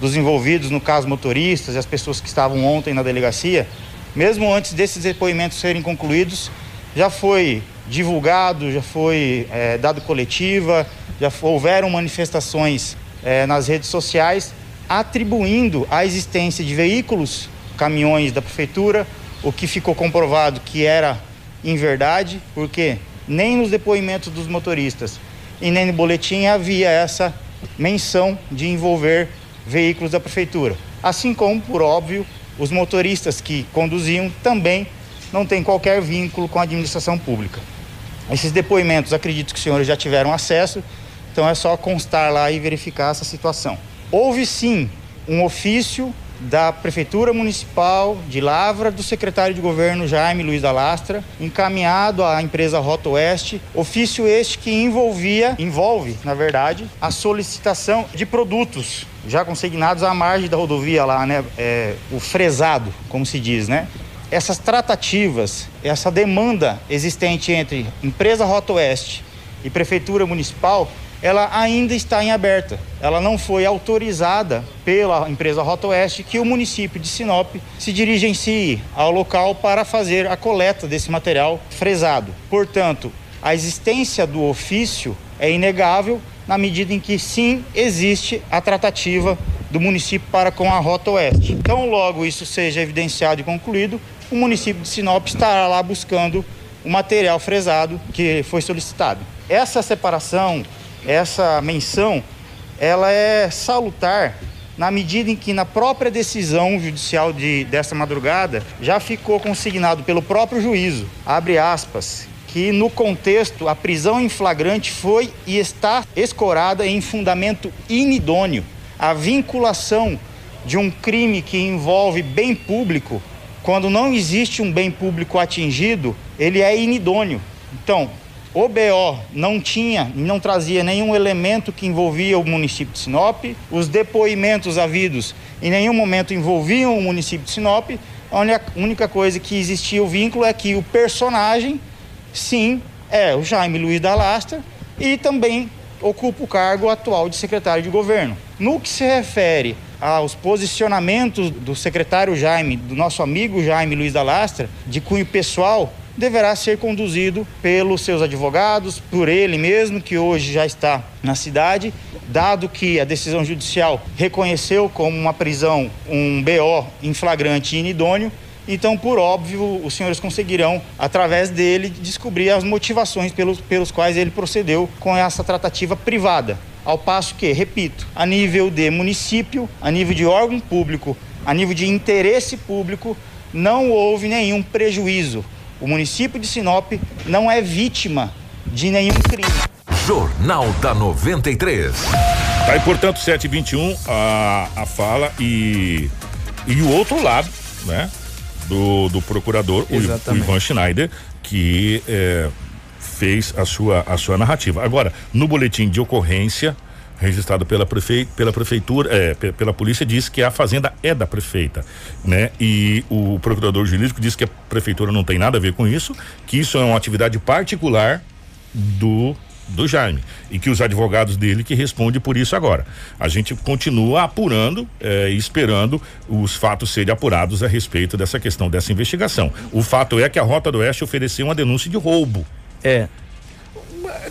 dos envolvidos, no caso motoristas e as pessoas que estavam ontem na delegacia, mesmo antes desses depoimentos serem concluídos, já foi divulgado, já foi é, dado coletiva, já houveram manifestações é, nas redes sociais atribuindo a existência de veículos, caminhões da prefeitura, o que ficou comprovado que era inverdade, porque nem nos depoimentos dos motoristas e nem no boletim havia essa menção de envolver veículos da prefeitura. Assim como, por óbvio, os motoristas que conduziam também não têm qualquer vínculo com a administração pública. Esses depoimentos, acredito que os senhores já tiveram acesso, então é só constar lá e verificar essa situação. Houve sim um ofício da Prefeitura Municipal de Lavra, do secretário de governo Jaime Luiz da Lastra, encaminhado à empresa Rota Oeste, ofício este que envolvia, envolve, na verdade, a solicitação de produtos já consignados à margem da rodovia lá, né? É, o fresado, como se diz, né? Essas tratativas, essa demanda existente entre empresa Rota Oeste e Prefeitura Municipal ela ainda está em aberta. Ela não foi autorizada pela empresa Rota Oeste que o município de Sinop se dirigencie ao local para fazer a coleta desse material fresado. Portanto, a existência do ofício é inegável na medida em que sim existe a tratativa do município para com a Rota Oeste. Então, logo isso seja evidenciado e concluído, o município de Sinop estará lá buscando o material fresado que foi solicitado. Essa separação essa menção ela é salutar na medida em que na própria decisão judicial de, dessa madrugada já ficou consignado pelo próprio juízo, abre aspas, que no contexto a prisão em flagrante foi e está escorada em fundamento inidôneo. A vinculação de um crime que envolve bem público, quando não existe um bem público atingido, ele é inidôneo. Então, o BO não tinha, não trazia nenhum elemento que envolvia o município de Sinop. Os depoimentos havidos em nenhum momento envolviam o município de Sinop. A única coisa que existia o vínculo é que o personagem, sim, é o Jaime Luiz da Lastra e também ocupa o cargo atual de secretário de governo. No que se refere aos posicionamentos do secretário Jaime, do nosso amigo Jaime Luiz da Lastra, de cunho pessoal, deverá ser conduzido pelos seus advogados, por ele mesmo, que hoje já está na cidade, dado que a decisão judicial reconheceu como uma prisão um BO em flagrante e inidôneo. Então, por óbvio, os senhores conseguirão, através dele, descobrir as motivações pelos, pelos quais ele procedeu com essa tratativa privada. Ao passo que, repito, a nível de município, a nível de órgão público, a nível de interesse público, não houve nenhum prejuízo o município de Sinop não é vítima de nenhum crime. Jornal da 93. Tá aí, portanto, 721 a, a fala e e o outro lado, né? Do, do procurador, o, o, Ivan Schneider, que é, fez a sua, a sua narrativa. Agora, no boletim de ocorrência, registrado pela, prefe... pela prefeitura, é, pela polícia, diz que a fazenda é da prefeita, né? E o procurador jurídico diz que a prefeitura não tem nada a ver com isso, que isso é uma atividade particular do do Jaime e que os advogados dele que respondem por isso agora. A gente continua apurando e esperando os fatos serem apurados a respeito dessa questão dessa investigação. O fato é que a Rota do Oeste ofereceu uma denúncia de roubo. É,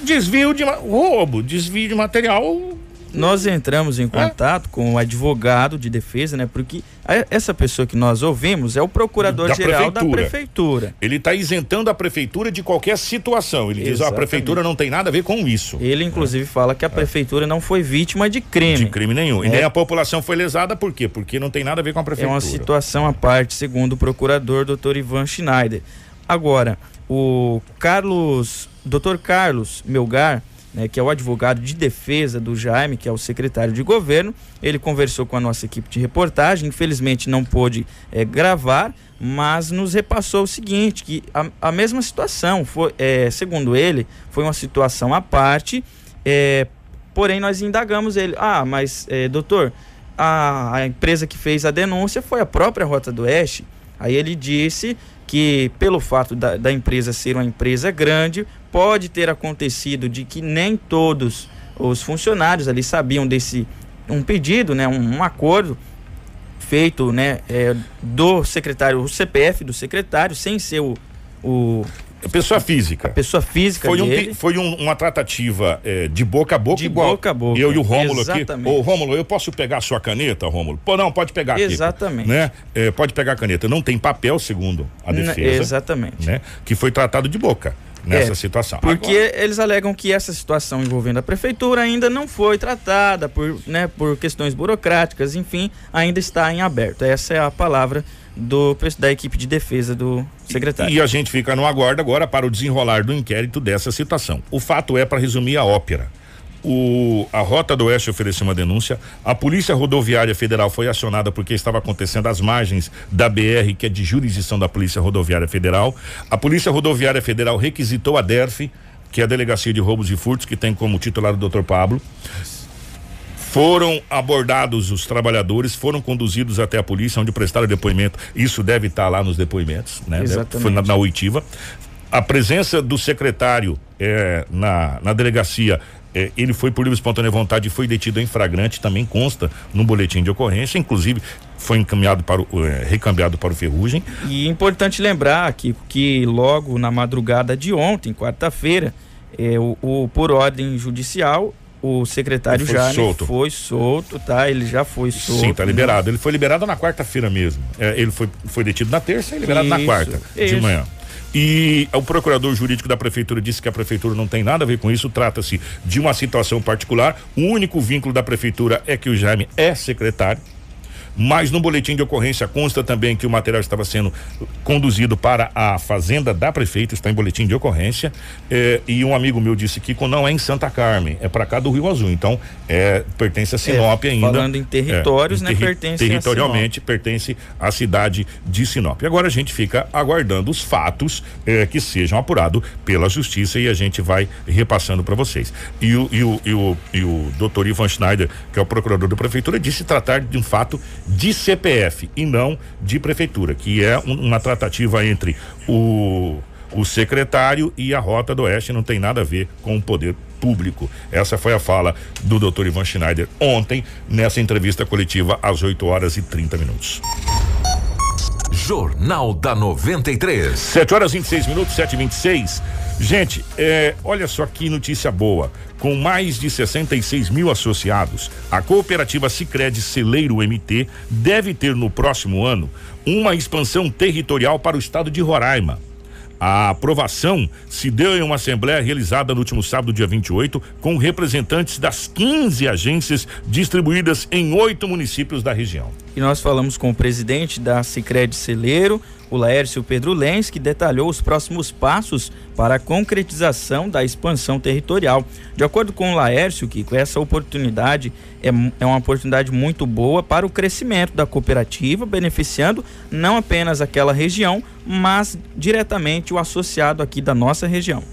desvio de roubo, desvio de material. Nós entramos em contato é? com o advogado de defesa, né? Porque essa pessoa que nós ouvimos é o procurador-geral da, da prefeitura. Ele está isentando a prefeitura de qualquer situação. Ele Exatamente. diz: oh, a prefeitura não tem nada a ver com isso. Ele, inclusive, é. fala que a prefeitura é. não foi vítima de crime. De crime nenhum. É. E nem a população foi lesada, por quê? Porque não tem nada a ver com a prefeitura. É uma situação à parte, segundo o procurador, doutor Ivan Schneider. Agora, o Carlos Dr. Carlos Melgar, né, que é o advogado de defesa do Jaime, que é o secretário de governo. Ele conversou com a nossa equipe de reportagem, infelizmente não pôde é, gravar, mas nos repassou o seguinte, que a, a mesma situação, foi, é, segundo ele, foi uma situação à parte, é, porém nós indagamos ele, ah, mas doutor, a, a empresa que fez a denúncia foi a própria Rota do Oeste, aí ele disse que pelo fato da, da empresa ser uma empresa grande, pode ter acontecido de que nem todos os funcionários ali sabiam desse um pedido, né, um, um acordo feito, né, é, do secretário, o CPF do secretário, sem ser o, o pessoa física. A pessoa física foi. Um, foi um, uma tratativa é, de boca a boca de igual. boca a boca. Eu e o Rômulo aqui. Ô, Rômulo, eu posso pegar a sua caneta, Rômulo? Pô, não, pode pegar aqui. Exatamente. Né? É, pode pegar a caneta. Não tem papel, segundo a N- defesa. exatamente. Né? Que foi tratado de boca nessa É, situação. Porque Agora, eles alegam que essa situação envolvendo a prefeitura ainda não foi tratada por, né, por questões burocráticas, enfim, ainda está em aberto. Essa é a palavra do, da equipe de defesa do secretário. E a gente fica no aguardo agora para o desenrolar do inquérito dessa situação. O fato é, para resumir a ópera, o, a Rota do Oeste ofereceu uma denúncia. A Polícia Rodoviária Federal foi acionada porque estava acontecendo às margens da BR, que é de jurisdição da Polícia Rodoviária Federal. A Polícia Rodoviária Federal requisitou a DERF, que é a Delegacia de Roubos e Furtos, que tem como titular o Dr. Pablo. Foram abordados os trabalhadores, foram conduzidos até a polícia, onde prestaram depoimento. Isso deve estar lá nos depoimentos, né? Exatamente. Foi na, na oitiva. A presença do secretário eh, na, na delegacia, eh, ele foi por livre e espontânea vontade e foi detido em flagrante, também consta no boletim de ocorrência, inclusive foi encaminhado para o, eh, recambiado para o Ferrugem. E importante lembrar que, que logo na madrugada de ontem, quarta-feira, é, o, o- por ordem judicial, o secretário Ele foi solto. foi solto, tá? Ele já foi solto. Sim, tá liberado. Ele foi liberado na quarta-feira mesmo. É, ele foi, foi detido na terça e liberado na Isso, quarta de isso. manhã. E o procurador jurídico da prefeitura disse que a prefeitura não tem nada a ver com isso, trata-se de uma situação particular. O único vínculo da prefeitura é que o Jaime é secretário. Mas no boletim de ocorrência consta também que o material estava sendo conduzido para a fazenda da prefeita, está em boletim de ocorrência. eh, e um amigo meu disse que não é em Santa Carmen, é para cá do Rio Azul. Então, é, pertence a Sinop ainda. falando em territórios, É, né, pertence a Territorialmente pertence à cidade de Sinop. Agora a gente fica aguardando os fatos eh, que sejam apurados pela justiça e a gente vai repassando para vocês. E o, e, o, e, o, e o doutor Ivan Schneider, que é o procurador da prefeitura, disse tratar de um fato de CPF e não de prefeitura, que é um- uma tratativa entre o o secretário e a Rota do Oeste não tem nada a ver com o poder público. Essa foi a fala do Dr. Ivan Schneider ontem, nessa entrevista coletiva às 8 horas e 30 minutos. Jornal da 93. 7 horas e 26 minutos, 7 e 26 Gente, é, olha só que notícia boa. Com mais de 66 mil associados, a cooperativa Sicredi Celeiro MT deve ter no próximo ano uma expansão territorial para o estado de Roraima. A aprovação se deu em uma assembleia realizada no último sábado, dia 28, com representantes das 15 agências distribuídas em oito municípios da região. E nós falamos com o presidente da Sicredi Celeiro, o Laércio Pedro Lenz, que detalhou os próximos passos para a concretização da expansão territorial. De acordo com o Laércio, Kiko, essa oportunidade é, é uma oportunidade muito boa para o crescimento da cooperativa, beneficiando não apenas aquela região, mas diretamente o associado aqui da nossa região.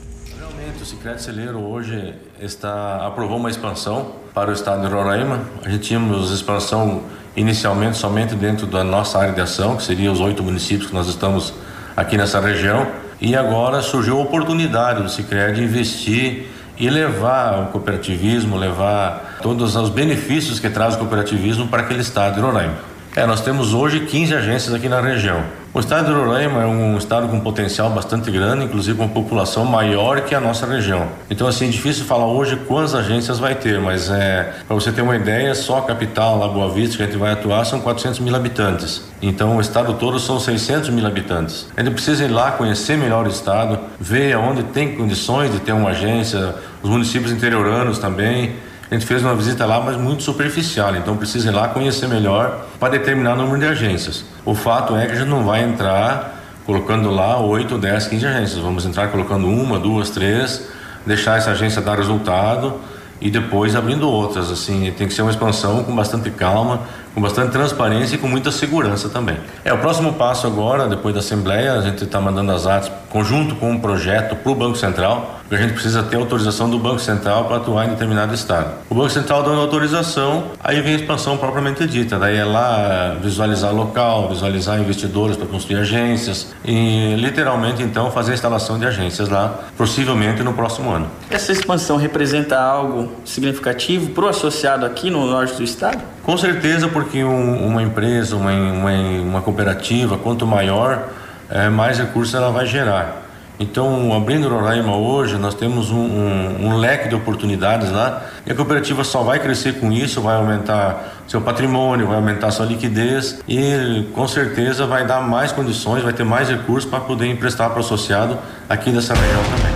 Sicredi Celeiro hoje está aprovou uma expansão para o estado de Roraima. A gente tínhamos expansão inicialmente somente dentro da nossa área de ação, que seria os oito municípios que nós estamos aqui nessa região. E agora surgiu a oportunidade do Sicredi investir e levar o cooperativismo, levar todos os benefícios que traz o cooperativismo para aquele estado de Roraima. É, nós temos hoje 15 agências aqui na região. O estado de Roraima é um estado com potencial bastante grande, inclusive com uma população maior que a nossa região. Então, assim, é difícil falar hoje quantas agências vai ter, mas é, para você ter uma ideia, só a capital, lá Boa Vista, que a gente vai atuar, são 400 mil habitantes. Então, o estado todo são 600 mil habitantes. A gente precisa ir lá conhecer melhor o estado, ver onde tem condições de ter uma agência, os municípios interioranos também. A gente fez uma visita lá, mas muito superficial, então precisa ir lá conhecer melhor para determinar o número de agências. O fato é que a gente não vai entrar colocando lá 8, 10, 15 agências. Vamos entrar colocando uma, duas, três, deixar essa agência dar resultado e depois abrindo outras. Assim, tem que ser uma expansão com bastante calma, com bastante transparência e com muita segurança também. É o próximo passo agora, depois da Assembleia, a gente está mandando as atas conjunto com um projeto para o Banco Central, porque a gente precisa ter autorização do Banco Central para atuar em determinado estado. O Banco Central dando autorização, aí vem a expansão propriamente dita, daí é lá visualizar local, visualizar investidores para construir agências e literalmente então fazer a instalação de agências lá, possivelmente no próximo ano. Essa expansão representa algo significativo para o associado aqui no norte do estado? Com certeza, porque um, uma empresa, uma, uma, uma cooperativa, quanto maior, é, mais recursos ela vai gerar. Então, abrindo Roraima hoje, nós temos um, um, um, leque de oportunidades lá e a cooperativa só vai crescer com isso, vai aumentar seu patrimônio, vai aumentar sua liquidez e com certeza vai dar mais condições, vai ter mais recursos para poder emprestar para o associado aqui dessa região também.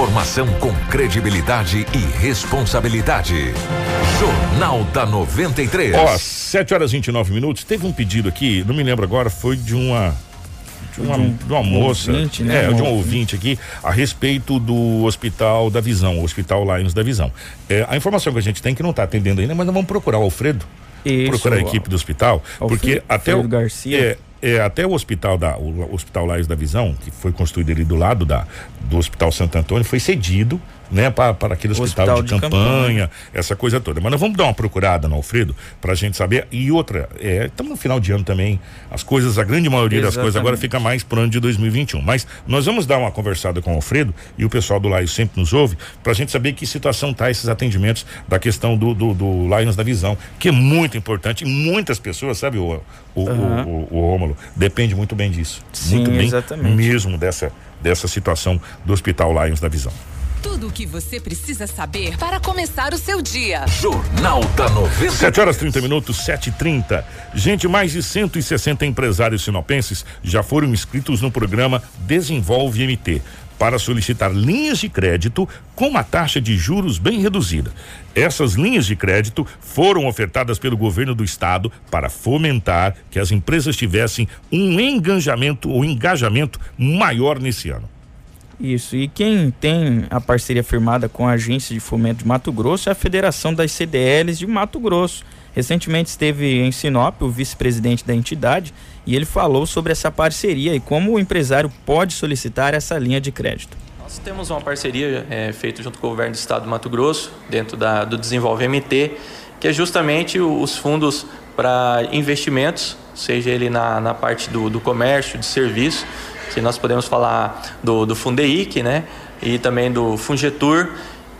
Informação com credibilidade e responsabilidade. Jornal da 93. Ó, 7 horas e 29 minutos. Teve um pedido aqui, não me lembro agora, foi de uma de uma, de uma moça, ouvinte, né? é, de um ouvinte aqui, a respeito do Hospital da Visão, o Hospital Lions da Visão. É, a informação que a gente tem que não está atendendo ainda, mas nós vamos procurar o Alfredo, Isso, procurar a equipe do hospital, Alfredo, porque até o Garcia. É, é, até o hospital da o Hospital Lais da Visão, que foi construído ali do lado da, do Hospital Santo Antônio, foi cedido né, para aquele hospital, hospital, de, de campanha, campanha, essa coisa toda. Mas nós vamos dar uma procurada no Alfredo para a gente saber. E outra, estamos é, no final de ano também, as coisas, a grande maioria Exatamente. das coisas agora fica mais pro ano de 2021. Mas nós vamos dar uma conversada com o Alfredo e o pessoal do Laio sempre nos ouve para a gente saber que situação tá esses atendimentos da questão do, do, do Lions da Visão, que é muito importante. E muitas pessoas, sabe, o, o, uhum. o, o, o Rômulo, depende muito bem disso. Sim, muito bem exatamente. mesmo dessa, dessa situação do Hospital Lions da Visão. Tudo o que você precisa saber para começar o seu dia. Jornal da 90. 7 horas 30 minutos, 7 e 30 Gente, mais de 160 empresários sinopenses já foram inscritos no programa Desenvolve MT para solicitar linhas de crédito com uma taxa de juros bem reduzida. Essas linhas de crédito foram ofertadas pelo governo do estado para fomentar que as empresas tivessem um engajamento ou engajamento maior nesse ano. Isso, e quem tem a parceria firmada com a Agência de Fomento de Mato Grosso é a Federação das CDLs de Mato Grosso. Recentemente esteve em Sinop o vice-presidente da entidade e ele falou sobre essa parceria e como o empresário pode solicitar essa linha de crédito. Nós temos uma parceria é, feita junto com o governo do estado do Mato Grosso, dentro da, do Desenvolve MT, que é justamente os fundos para investimentos, seja ele na, na parte do, do comércio, de serviço, que nós podemos falar do, do Fundeic, né? E também do Fungetur,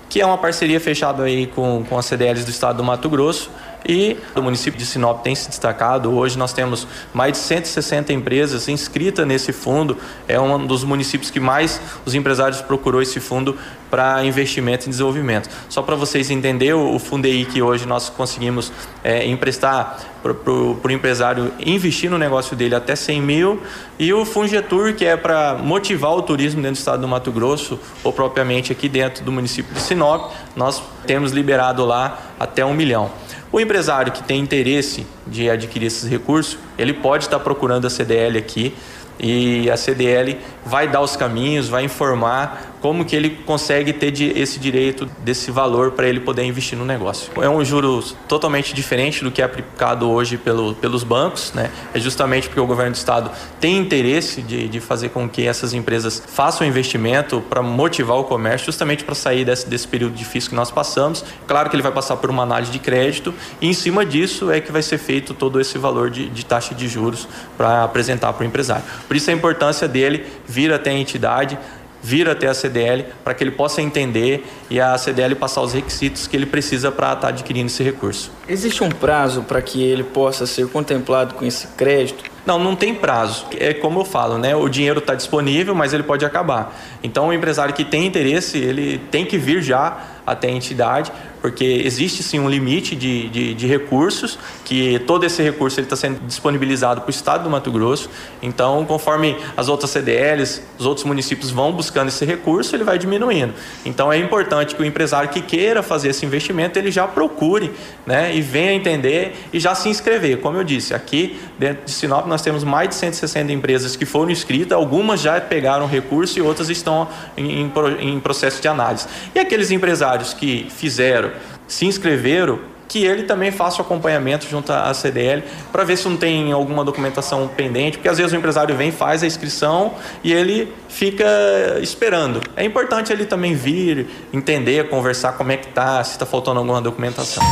que é uma parceria fechada aí com, com as CDLs do estado do Mato Grosso, e o município de Sinop tem se destacado. Hoje nós temos mais de 160 empresas inscritas nesse fundo. É um dos municípios que mais os empresários procurou esse fundo para investimento em desenvolvimento. Só para vocês entenderem, o Fundei que hoje nós conseguimos é, emprestar para o empresário investir no negócio dele até 100 mil e o Fungetur que é para motivar o turismo dentro do estado do Mato Grosso ou propriamente aqui dentro do município de Sinop, nós temos liberado lá até um milhão. O empresário que tem interesse de adquirir esses recursos, ele pode estar procurando a CDL aqui e a CDL vai dar os caminhos, vai informar como que ele consegue ter esse direito desse valor para ele poder investir no negócio. É um juros totalmente diferente do que é aplicado hoje pelo, pelos bancos, né? É justamente porque o governo do estado tem interesse de, de fazer com que essas empresas façam investimento para motivar o comércio, justamente para sair desse, desse período difícil que nós passamos. Claro que ele vai passar por uma análise de crédito e em cima disso é que vai ser feito todo esse valor de, de taxa de juros para apresentar para o empresário. Por isso a importância dele vir até a entidade, vir até a CDL para que ele possa entender e a CDL passar os requisitos que ele precisa para estar tá adquirindo esse recurso. Existe um prazo para que ele possa ser contemplado com esse crédito? Não, não tem prazo. É como eu falo, né? O dinheiro está disponível, mas ele pode acabar. Então, o empresário que tem interesse, ele tem que vir já até a entidade, porque existe sim um limite de, de, de recursos, que todo esse recurso está sendo disponibilizado para o Estado do Mato Grosso. Então, conforme as outras CDLs, os outros municípios vão buscando esse recurso, ele vai diminuindo. Então, é importante que o empresário que queira fazer esse investimento, ele já procure né, e venha entender e já se inscrever. Como eu disse, aqui dentro de Sinop nós temos mais de 160 empresas que foram inscritas, algumas já pegaram recurso e outras estão em, em, em processo de análise. E aqueles empresários que fizeram se inscreveram, que ele também faça o acompanhamento junto à CDL para ver se não tem alguma documentação pendente, porque às vezes o empresário vem, faz a inscrição e ele fica esperando. É importante ele também vir, entender, conversar como é que tá, se está faltando alguma documentação.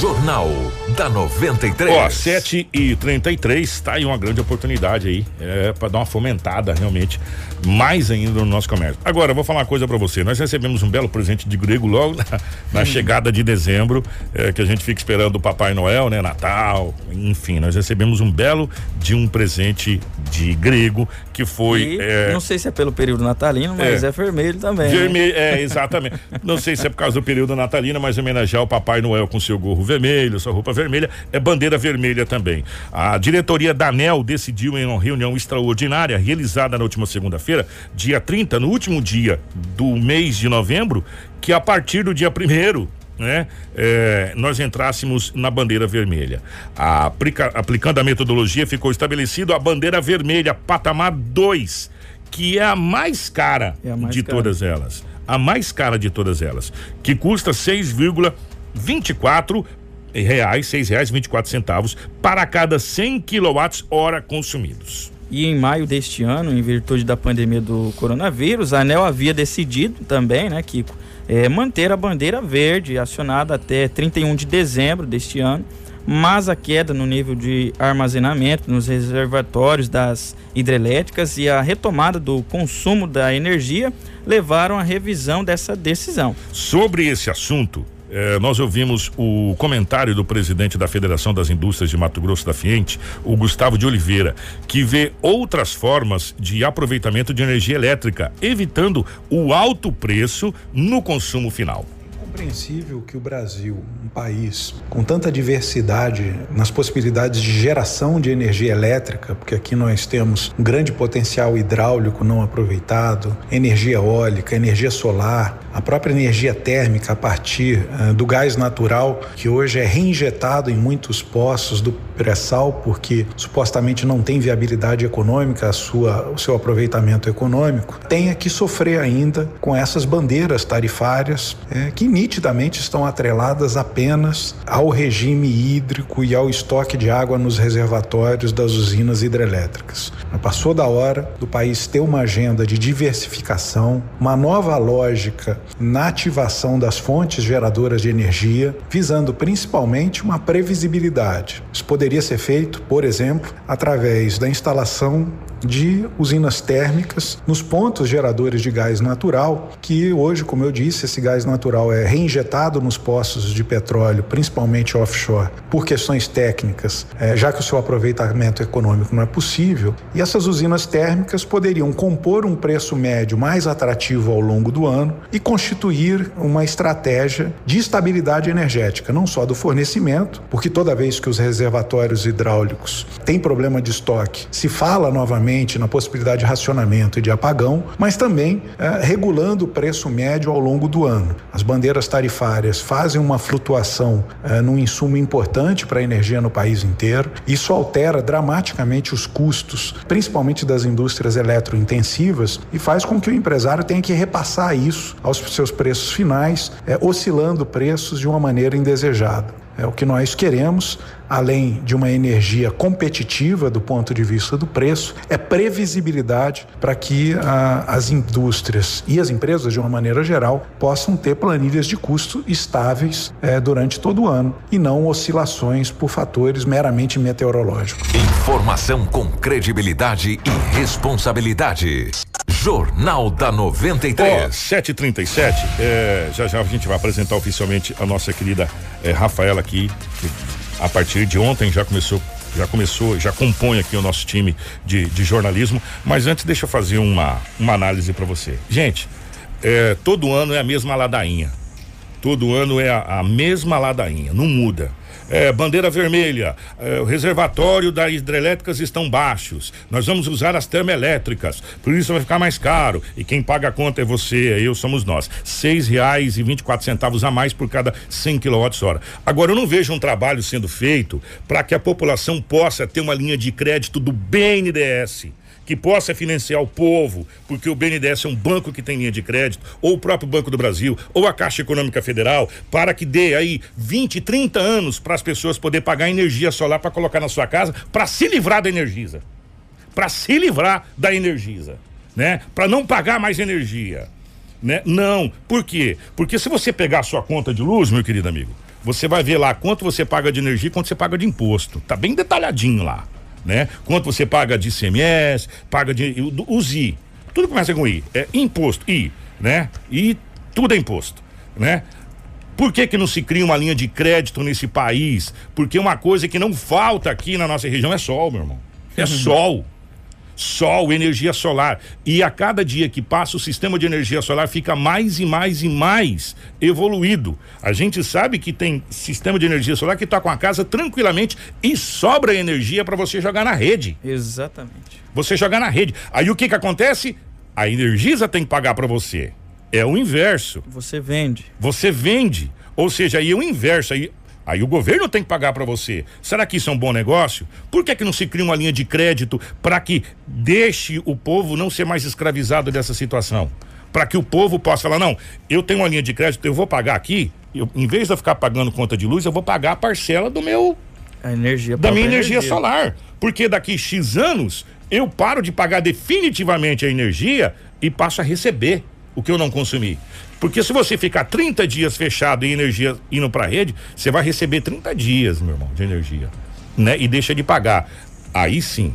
Jornal da 93. Ó, 7 e 33 tá aí uma grande oportunidade aí, é, para dar uma fomentada realmente, mais ainda no nosso comércio. Agora, vou falar uma coisa para você. Nós recebemos um belo presente de grego logo na, na hum. chegada de dezembro, é, que a gente fica esperando o Papai Noel, né? Natal, enfim, nós recebemos um belo de um presente de grego que foi. E, é, não sei se é pelo período natalino, mas é, é vermelho também. Né? Vermelho, né? é, exatamente. não sei se é por causa do período natalino, mas homenagear o Papai Noel com seu gorro vermelho, sua roupa vermelha, é bandeira vermelha também. A diretoria da ANEL decidiu em uma reunião extraordinária realizada na última segunda-feira, dia 30, no último dia do mês de novembro, que a partir do dia primeiro né, é, nós entrássemos na bandeira vermelha. A, aplica, aplicando a metodologia, ficou estabelecido a bandeira vermelha, patamar 2, que é a mais cara é a mais de cara. todas elas. A mais cara de todas elas, que custa 6,24 reais, seis reais vinte quatro centavos para cada 100 quilowatts hora consumidos. E em maio deste ano, em virtude da pandemia do coronavírus, a ANEL havia decidido também, né, Kiko, é, manter a bandeira verde acionada até 31 de dezembro deste ano, mas a queda no nível de armazenamento nos reservatórios das hidrelétricas e a retomada do consumo da energia levaram à revisão dessa decisão. Sobre esse assunto, eh, nós ouvimos o comentário do presidente da Federação das Indústrias de Mato Grosso da Fiente, o Gustavo de Oliveira, que vê outras formas de aproveitamento de energia elétrica, evitando o alto preço no consumo final compreensível que o Brasil, um país com tanta diversidade nas possibilidades de geração de energia elétrica, porque aqui nós temos um grande potencial hidráulico não aproveitado, energia eólica, energia solar, a própria energia térmica a partir uh, do gás natural, que hoje é reinjetado em muitos poços do pré-sal, porque supostamente não tem viabilidade econômica a sua, o seu aproveitamento econômico, tenha que sofrer ainda com essas bandeiras tarifárias é, que nitidamente estão atreladas apenas ao regime hídrico e ao estoque de água nos reservatórios das usinas hidrelétricas. Passou da hora do país ter uma agenda de diversificação, uma nova lógica na ativação das fontes geradoras de energia, visando principalmente uma previsibilidade. Isso poderia ser feito, por exemplo, através da instalação de usinas térmicas nos pontos geradores de gás natural, que hoje, como eu disse, esse gás natural é reinjetado nos poços de petróleo, principalmente offshore, por questões técnicas, é, já que o seu aproveitamento econômico não é possível, e essas usinas térmicas poderiam compor um preço médio mais atrativo ao longo do ano e constituir uma estratégia de estabilidade energética, não só do fornecimento, porque toda vez que os reservatórios hidráulicos têm problema de estoque, se fala novamente na possibilidade de racionamento e de apagão, mas também é, regulando o preço médio ao longo do ano. As bandeiras tarifárias fazem uma flutuação é, num insumo importante para a energia no país inteiro. Isso altera dramaticamente os custos, principalmente das indústrias eletrointensivas, e faz com que o empresário tenha que repassar isso aos seus preços finais, é, oscilando preços de uma maneira indesejada. É o que nós queremos, além de uma energia competitiva do ponto de vista do preço, é previsibilidade para que a, as indústrias e as empresas, de uma maneira geral, possam ter planilhas de custo estáveis é, durante todo o ano e não oscilações por fatores meramente meteorológicos. Informação com credibilidade e responsabilidade. Jornal da 93. Oh, 737. É, já já a gente vai apresentar oficialmente a nossa querida é, Rafaela aqui, que a partir de ontem já começou já começou, já compõe aqui o nosso time de, de jornalismo. Mas antes, deixa eu fazer uma, uma análise para você. Gente, é, todo ano é a mesma ladainha. Todo ano é a, a mesma ladainha, não muda. É, bandeira vermelha, é, o reservatório das hidrelétricas estão baixos. Nós vamos usar as termoelétricas, por isso vai ficar mais caro. E quem paga a conta é você, é eu, somos nós. Seis reais e vinte e quatro centavos a mais por cada 100 kWh. Agora eu não vejo um trabalho sendo feito para que a população possa ter uma linha de crédito do BNDES que possa financiar o povo, porque o BNDES é um banco que tem linha de crédito, ou o próprio Banco do Brasil, ou a Caixa Econômica Federal, para que dê aí 20, 30 anos para as pessoas poder pagar energia solar para colocar na sua casa, para se livrar da Energisa. Para se livrar da Energisa, né? Para não pagar mais energia, né? Não. Por quê? Porque se você pegar a sua conta de luz, meu querido amigo, você vai ver lá quanto você paga de energia e quanto você paga de imposto. Tá bem detalhadinho lá né? Quanto você paga de CMS, paga de os I. Tudo começa com I. É imposto, I, né? E tudo é imposto, né? Por que que não se cria uma linha de crédito nesse país? Porque uma coisa que não falta aqui na nossa região é sol, meu irmão. É sol sol, energia solar. E a cada dia que passa, o sistema de energia solar fica mais e mais e mais evoluído. A gente sabe que tem sistema de energia solar que está com a casa tranquilamente e sobra energia para você jogar na rede. Exatamente. Você jogar na rede. Aí o que que acontece? A Energisa tem que pagar para você. É o inverso. Você vende. Você vende. Ou seja, aí é o inverso. Aí Aí o governo tem que pagar para você. Será que isso é um bom negócio? Por que, que não se cria uma linha de crédito para que deixe o povo não ser mais escravizado dessa situação? Para que o povo possa falar: não, eu tenho uma linha de crédito, eu vou pagar aqui, eu, em vez de eu ficar pagando conta de luz, eu vou pagar a parcela do meu. A energia da minha energia, energia solar. Porque daqui X anos eu paro de pagar definitivamente a energia e passo a receber o que eu não consumi. Porque se você ficar 30 dias fechado em energia indo para a rede, você vai receber 30 dias, meu irmão, de energia, né? E deixa de pagar. Aí sim.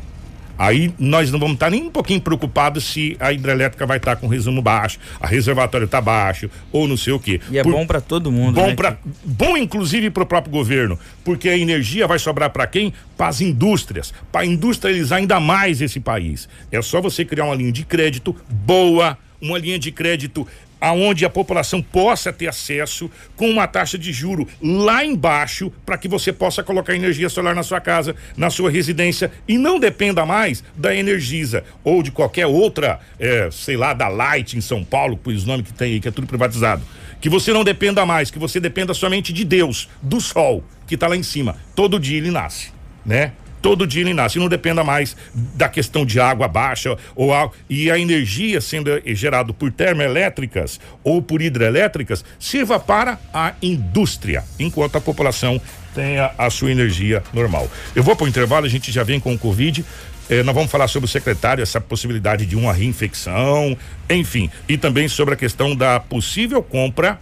Aí nós não vamos estar tá nem um pouquinho preocupados se a hidrelétrica vai estar tá com resumo baixo, a reservatório está baixo ou não sei o quê. E é Por, bom para todo mundo, bom né? para bom inclusive para o próprio governo, porque a energia vai sobrar para quem? Para as indústrias, para industrializar ainda mais esse país. É só você criar uma linha de crédito boa, uma linha de crédito aonde a população possa ter acesso com uma taxa de juro lá embaixo para que você possa colocar energia solar na sua casa, na sua residência e não dependa mais da Energisa ou de qualquer outra, é, sei lá, da Light em São Paulo, por os nomes que tem aí, que é tudo privatizado. Que você não dependa mais, que você dependa somente de Deus, do sol que está lá em cima. Todo dia ele nasce, né? Todo dia ele nasce. Não dependa mais da questão de água baixa ou e a energia sendo gerada por termoelétricas ou por hidrelétricas sirva para a indústria, enquanto a população tenha a sua energia normal. Eu vou para o intervalo, a gente já vem com o Covid. Eh, nós vamos falar sobre o secretário, essa possibilidade de uma reinfecção, enfim, e também sobre a questão da possível compra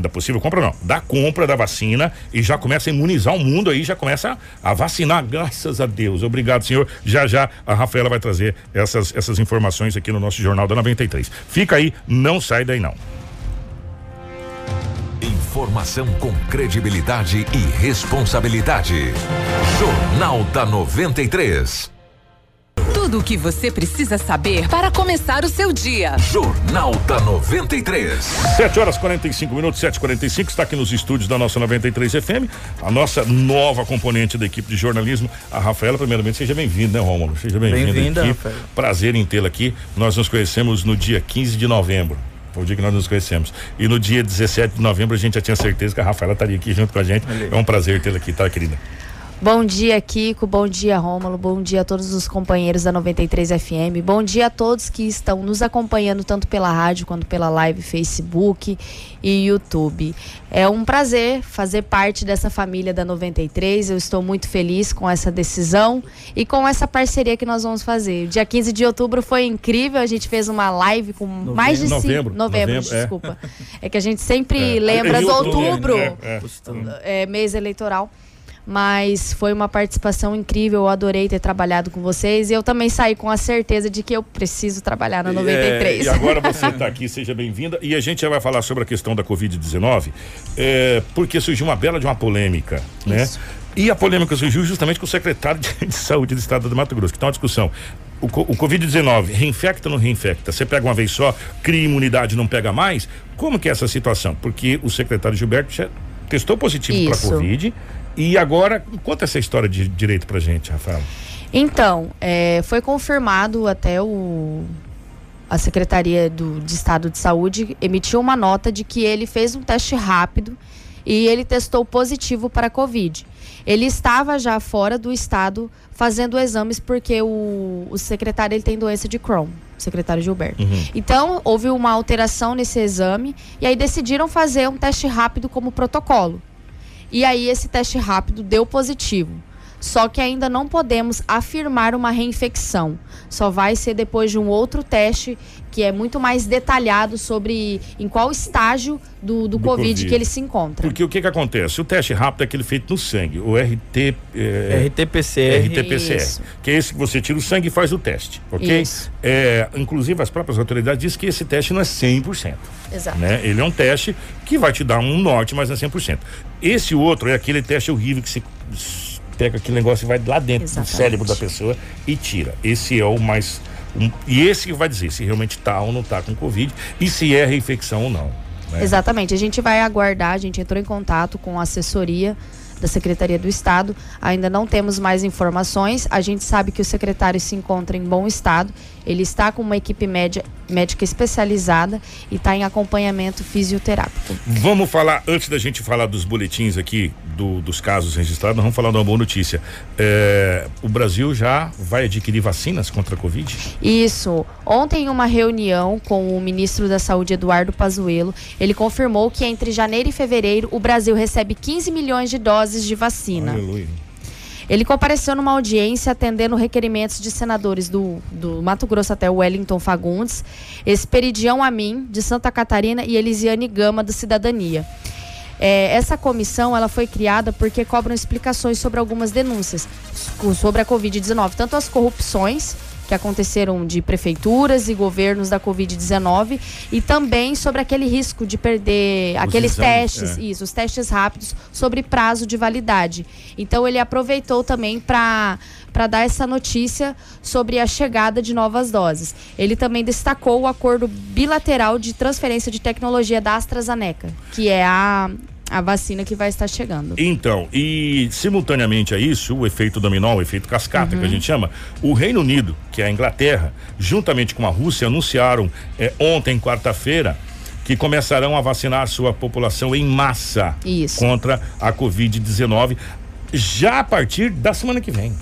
da possível compra não, da compra da vacina e já começa a imunizar o mundo aí, já começa a, vacinar, graças a Deus. Obrigado, senhor. Já já a Rafaela vai trazer essas, essas informações aqui no nosso Jornal da 93. Fica aí, não sai daí não. Informação com credibilidade e responsabilidade. Jornal da 93. Tudo o que você precisa saber para começar o seu dia. Jornal da 93. 7 horas 45 minutos, 7h45, está aqui nos estúdios da nossa 93 FM, a nossa nova componente da equipe de jornalismo, a Rafaela. Primeiramente, seja bem-vinda, né, Rômulo? Seja bem-vinda. Bem-vinda, Rafaela. Prazer em tê-la aqui. Nós nos conhecemos no dia 15 de novembro. Foi o dia que nós nos conhecemos. E no dia 17 de novembro a gente já tinha certeza que a Rafaela estaria aqui junto com a gente. É um prazer tê-la aqui, tá, querida? Bom dia, Kiko. Bom dia, Rômulo. Bom dia a todos os companheiros da 93 FM. Bom dia a todos que estão nos acompanhando tanto pela rádio quanto pela live Facebook e YouTube. É um prazer fazer parte dessa família da 93. Eu estou muito feliz com essa decisão e com essa parceria que nós vamos fazer. Dia 15 de outubro foi incrível. A gente fez uma live com novembro. mais de cinco. Novembro, novembro, novembro desculpa. É. é. que a gente sempre é. lembra do outubro, é, é. é mês eleitoral mas foi uma participação incrível. Eu adorei ter trabalhado com vocês e eu também saí com a certeza de que eu preciso trabalhar na 93. É, e agora você está aqui, seja bem-vinda. E a gente já vai falar sobre a questão da Covid-19, é, porque surgiu uma bela de uma polêmica, né? Isso. E a polêmica surgiu justamente com o secretário de, de Saúde do Estado do Mato Grosso, que está uma discussão o, co- o Covid-19 reinfecta ou não reinfecta? Você pega uma vez só, cria imunidade e não pega mais? Como que é essa situação? Porque o secretário Gilberto já testou positivo para. Covid e agora, conta essa história de direito pra gente, Rafael. Então, é, foi confirmado até o a Secretaria do, de Estado de Saúde emitiu uma nota de que ele fez um teste rápido e ele testou positivo para a Covid. Ele estava já fora do estado fazendo exames porque o, o secretário ele tem doença de Crohn, o secretário Gilberto. Então, houve uma alteração nesse exame e aí decidiram fazer um teste rápido como protocolo. E aí esse teste rápido deu positivo. Só que ainda não podemos afirmar uma reinfecção. Só vai ser depois de um outro teste que é muito mais detalhado sobre em qual estágio do, do, Do COVID, Covid. que ele se encontra. Porque o que que acontece? O teste rápido é aquele feito no sangue, o RT, é, RT-PCR. RT-PCR, Isso. que é esse que você tira o sangue e faz o teste, ok? Isso. É, inclusive as próprias autoridades dizem que esse teste não é 100%. Exato. Né? Ele é um teste que vai te dar um norte, mas não é 100%. Esse outro é aquele teste horrível que você pega aquele negócio e vai lá dentro Exatamente. do cérebro da pessoa e tira. Esse é o mais. um- e esse que vai dizer se realmente tá ou não tá com Covid e se é reinfecção ou não. né? Exatamente. A gente vai aguardar, a gente entrou em contato com a assessoria da Secretaria do Estado. Ainda não temos mais informações. A gente sabe que o secretário se encontra em bom estado. Ele está com uma equipe média, médica especializada e está em acompanhamento fisioterápico. Vamos falar, antes da gente falar dos boletins aqui, do- dos casos registrados, vamos falar de uma boa notícia. É, o Brasil já vai adquirir vacinas contra a Covid? Isso. Ontem, em uma reunião com o ministro da Saúde, Eduardo Pazuello, ele confirmou que entre janeiro e fevereiro o Brasil recebe 15 milhões de doses de vacina. Aleluia. Ele compareceu numa audiência atendendo requerimentos de senadores do, do Mato Grosso até Wellington Fagundes, Esperidião Amin, de Santa Catarina, e Elisiane Gama, do Cidadania. É, essa comissão ela foi criada porque cobram explicações sobre algumas denúncias so- sobre a Covid-19, tanto as corrupções que aconteceram de prefeituras e governos da Covid-19 e também sobre aquele risco de perder aqueles exames, testes, é. isso, os testes rápidos sobre prazo de validade. Então ele aproveitou também para para dar essa notícia sobre a chegada de novas doses. Ele também destacou o acordo bilateral de transferência de tecnologia da AstraZeneca, que é a, a vacina que vai estar chegando. Então, e simultaneamente a isso, o efeito dominó, o efeito cascata, que a gente chama, o Reino Unido, que é a Inglaterra, juntamente com a Rússia, anunciaram eh, ontem, quarta-feira, que começarão a vacinar sua população em massa Isso. contra a Covid-19 já a partir da semana que vem.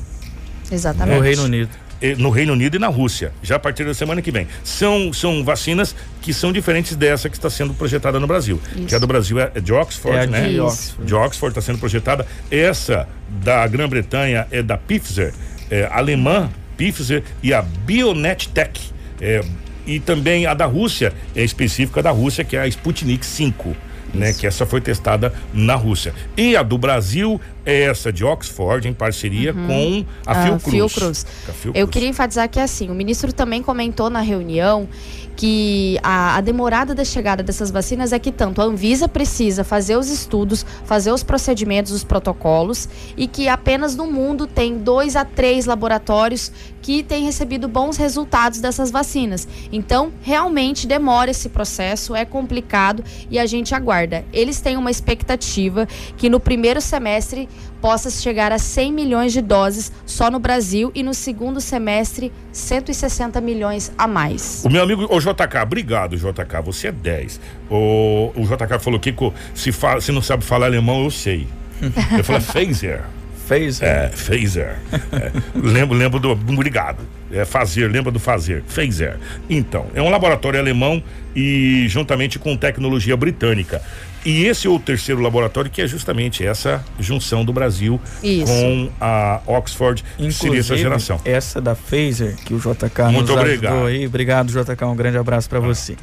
Exatamente. No Reino Unido. Eh, No Reino Unido e na Rússia, já a partir da semana que vem. São, são vacinas que são diferentes dessa que está sendo projetada no Brasil. Isso. Que a do Brasil é, é de Oxford, É né? de. Oxford. de Oxford está sendo projetada. Essa da Grã-Bretanha é da Pfizer, é, alemã Pfizer e a BioNTech. É, e também a da Rússia, é específica da Rússia, que é a Sputnik 5. Né, que essa foi testada na Rússia. E a do Brasil é essa de Oxford, em parceria com a Ah, Fiocruz. Fiocruz. Com a Fiocruz. Eu queria enfatizar que assim, o ministro também comentou na reunião que a, a demorada da chegada dessas vacinas é que tanto a Anvisa precisa fazer os estudos, fazer os procedimentos, os protocolos, e que apenas no mundo tem dois a três laboratórios que têm recebido bons resultados dessas vacinas. Então, realmente demora esse processo, é complicado e a gente aguarda. Eles têm uma expectativa que no primeiro semestre possa chegar a 100 milhões de doses só no Brasil e no segundo semestre 160 milhões a mais. O meu amigo, JK, obrigado, JK, você é 10. O, o JK falou que co- se, fala, se não sabe falar alemão, eu sei. Eu falei, Phaser. Fez? É, Phaser. É, lembro, lembro do. Obrigado. É fazer, lembra do fazer. Phaser. Então, é um laboratório alemão e juntamente com tecnologia britânica. E esse é o terceiro laboratório que é justamente essa junção do Brasil Isso. com a Oxford, que seria essa Inclusive, geração. essa da Phaser, que o JK Muito nos obrigado. ajudou aí. Obrigado, JK. Um grande abraço para você.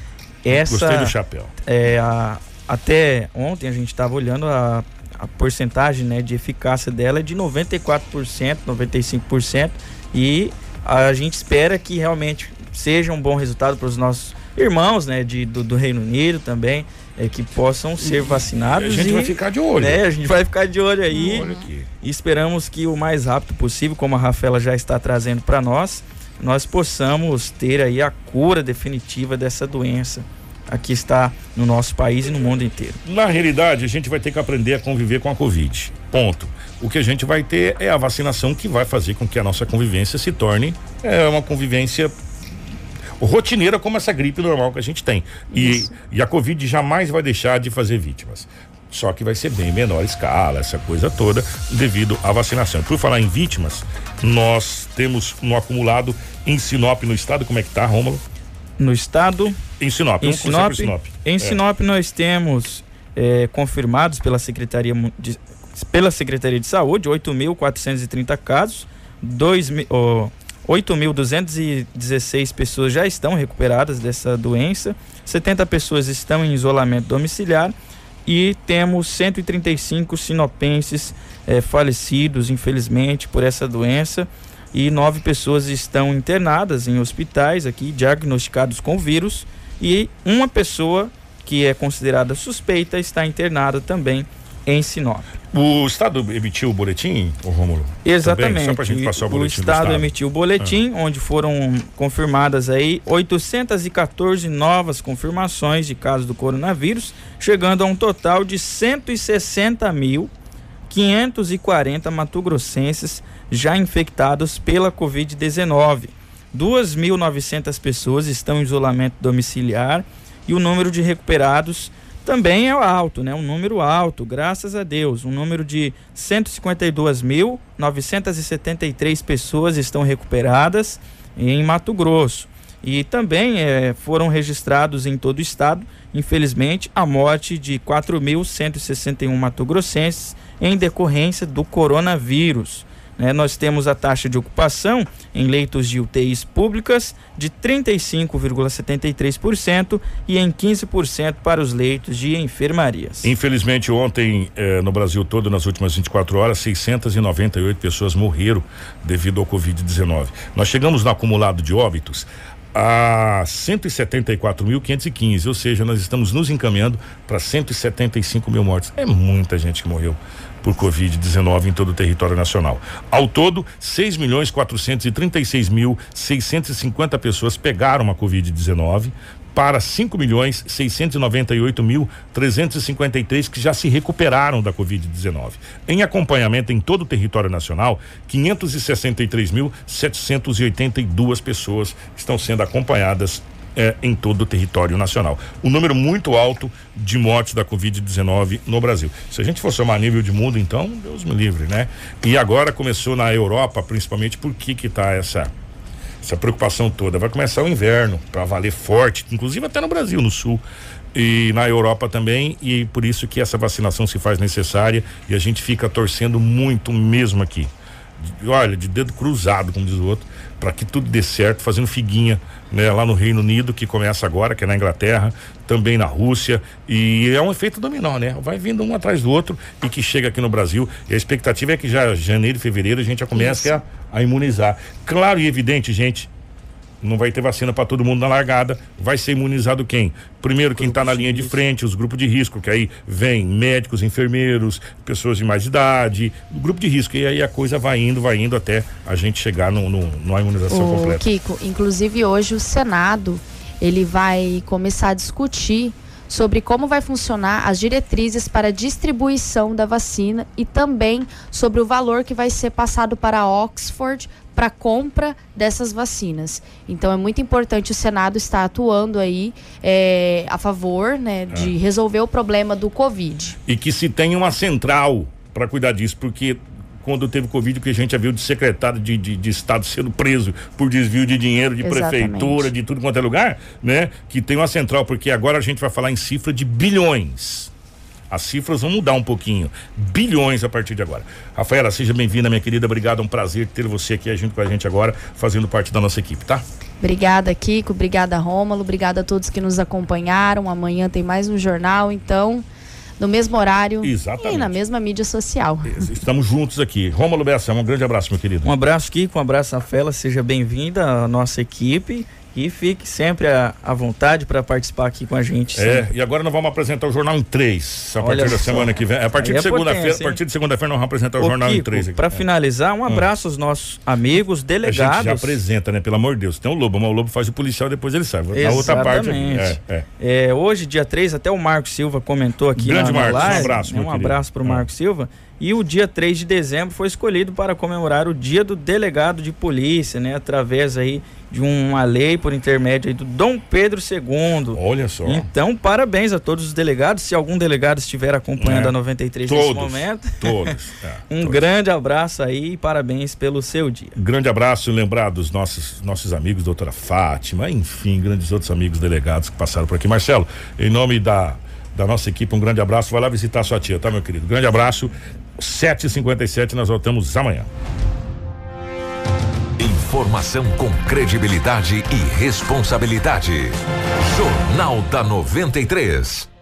Essa, Gostei do chapéu. É, a- até ontem a gente estava olhando a, a porcentagem né, de eficácia dela é de 94%, 95%. E a gente espera que realmente seja um bom resultado para os nossos irmãos né, de, do, do Reino Unido também, é, que possam ser vacinados. A gente e, vai ficar de olho. né, a gente vai ficar de olho aí. Aqui. E esperamos que o mais rápido possível, como a Rafaela já está trazendo para nós, nós possamos ter aí a cura definitiva dessa doença aqui está no nosso país e no mundo inteiro. Na realidade, a gente vai ter que aprender a conviver com a Covid. Ponto. O que a gente vai ter é a vacinação que vai fazer com que a nossa convivência se torne é, uma convivência rotineira como essa gripe normal que a gente tem. E, e a Covid jamais vai deixar de fazer vítimas. Só que vai ser bem menor escala, essa coisa toda, devido à vacinação. Por falar em vítimas, nós temos no acumulado em Sinop, no estado, como é que tá, Rômulo? No estado. Em Sinop, em Sinop, Sinop. Em é. Sinop nós temos é, confirmados pela Secretaria de, pela Secretaria de Saúde 8.430 casos, 2 oh, 8.216 pessoas já estão recuperadas dessa doença, 70 pessoas estão em isolamento domiciliar e temos 135 sinopenses eh, falecidos, infelizmente, por essa doença. E nove pessoas estão internadas em hospitais aqui, diagnosticados com vírus e uma pessoa que é considerada suspeita está internada também em Sinop. O Estado emitiu o boletim, o Rômulo? Exatamente. Também, só pra gente passar o boletim. O Estado, estado. emitiu o boletim, ah. onde foram confirmadas aí 814 novas confirmações de casos do coronavírus, chegando a um total de 160.540 matogrossenses já infectados pela Covid-19. 2.900 pessoas estão em isolamento domiciliar e o número de recuperados também é alto, né? Um número alto, graças a Deus. Um número de 152.973 pessoas estão recuperadas em Mato Grosso. E também é, foram registrados em todo o estado, infelizmente, a morte de 4.161 matogrossenses em decorrência do coronavírus. Né? Nós temos a taxa de ocupação em leitos de UTIs públicas de 35,73% e em 15% para os leitos de enfermarias. Infelizmente, ontem eh, no Brasil todo, nas últimas 24 horas, 698 pessoas morreram devido ao Covid-19. Nós chegamos no acumulado de óbitos a 174.515, ou seja, nós estamos nos encaminhando para 175 mil mortes. É muita gente que morreu por Covid-19 em todo o território nacional. Ao todo, 6 milhões 436 mil 650 pessoas pegaram a Covid-19 para 5 milhões 698 mil 353 que já se recuperaram da Covid-19. Em acompanhamento em todo o território nacional, 563 mil 782 pessoas estão sendo acompanhadas é, em todo o território nacional. Um número muito alto de mortes da Covid-19 no Brasil. Se a gente for somar nível de mundo, então, Deus me livre, né? E agora começou na Europa, principalmente, por que que tá essa essa preocupação toda? Vai começar o inverno para valer forte, inclusive até no Brasil, no sul e na Europa também, e por isso que essa vacinação se faz necessária e a gente fica torcendo muito mesmo aqui. Olha, de dedo cruzado, como diz o outro, para que tudo dê certo, fazendo figuinha né, lá no Reino Unido, que começa agora, que é na Inglaterra, também na Rússia, e é um efeito dominó, né? Vai vindo um atrás do outro e que chega aqui no Brasil. E a expectativa é que já janeiro e fevereiro a gente já comece a, a imunizar. Claro e evidente, gente, não vai ter vacina para todo mundo na largada. Vai ser imunizado quem? Primeiro, quem está na linha de frente, os grupos de risco, que aí vem médicos, enfermeiros, pessoas de mais idade, grupo de risco. E aí a coisa vai indo, vai indo até a gente chegar no, no, numa imunização o completa. Kiko, inclusive hoje o Senado ele vai começar a discutir sobre como vai funcionar as diretrizes para a distribuição da vacina e também sobre o valor que vai ser passado para Oxford para compra dessas vacinas. Então é muito importante o Senado estar atuando aí é, a favor né, de é. resolver o problema do Covid. E que se tenha uma central para cuidar disso, porque quando teve Covid, que a gente já viu de secretário de, de, de, Estado sendo preso por desvio de dinheiro de Exatamente. prefeitura, de tudo quanto é lugar, né? Que tem uma central, porque agora a gente vai falar em cifra de bilhões. As cifras vão mudar um pouquinho. Bilhões a partir de agora. Rafaela, seja bem-vinda, minha querida. Obrigado, é um prazer ter você aqui junto com a gente agora, fazendo parte da nossa equipe, tá? Obrigada, Kiko. Obrigada, Rômulo. Obrigada a todos que nos acompanharam. Amanhã tem mais um jornal, então no mesmo horário Exatamente. e na mesma mídia social. Estamos juntos aqui. Rômulo Bessa, um grande abraço, meu querido. Um abraço, Kiko, um abraço, Rafaela, seja bem-vinda à nossa equipe E fique sempre à, vontade para participar aqui com a gente. É, e agora nós vamos apresentar o Jornal em 3, a Olha partir da só. semana que vem. A partir Aí de é segunda-feira, a partir de segunda-feira nós vamos apresentar o Ô, Jornal em Kiko, 3 aqui. Para É. finalizar, um abraço aos nossos amigos, A gente delegados. já apresenta, né? Pelo amor de Deus. Tem o Lobo, mas o Lobo faz o policial depois ele sai. Na outra parte. É, é. É, hoje, dia 3, até o Marco Silva comentou aqui Grande na, na Marcos, um live, abraço, né, meu Um querido. abraço para o Ah. Marco Silva. E o dia 3 de dezembro foi escolhido para comemorar o dia do delegado de polícia, né? Através aí de uma lei por intermédio aí do Dom Pedro II. Olha só. Então, parabéns a todos os delegados. Se algum delegado estiver acompanhando É. a 93 nesse Todos, momento, todos. é, um todos. grande abraço aí e parabéns pelo seu dia. Grande abraço, lembrar dos nossos, nossos amigos, doutora Fátima, enfim, grandes outros amigos delegados que passaram por aqui. Marcelo, em nome da, da nossa equipe, um grande abraço. Vai lá visitar sua tia, tá, meu querido? Grande abraço. 7h57, nós voltamos amanhã. Informação com credibilidade e responsabilidade. Jornal da 93.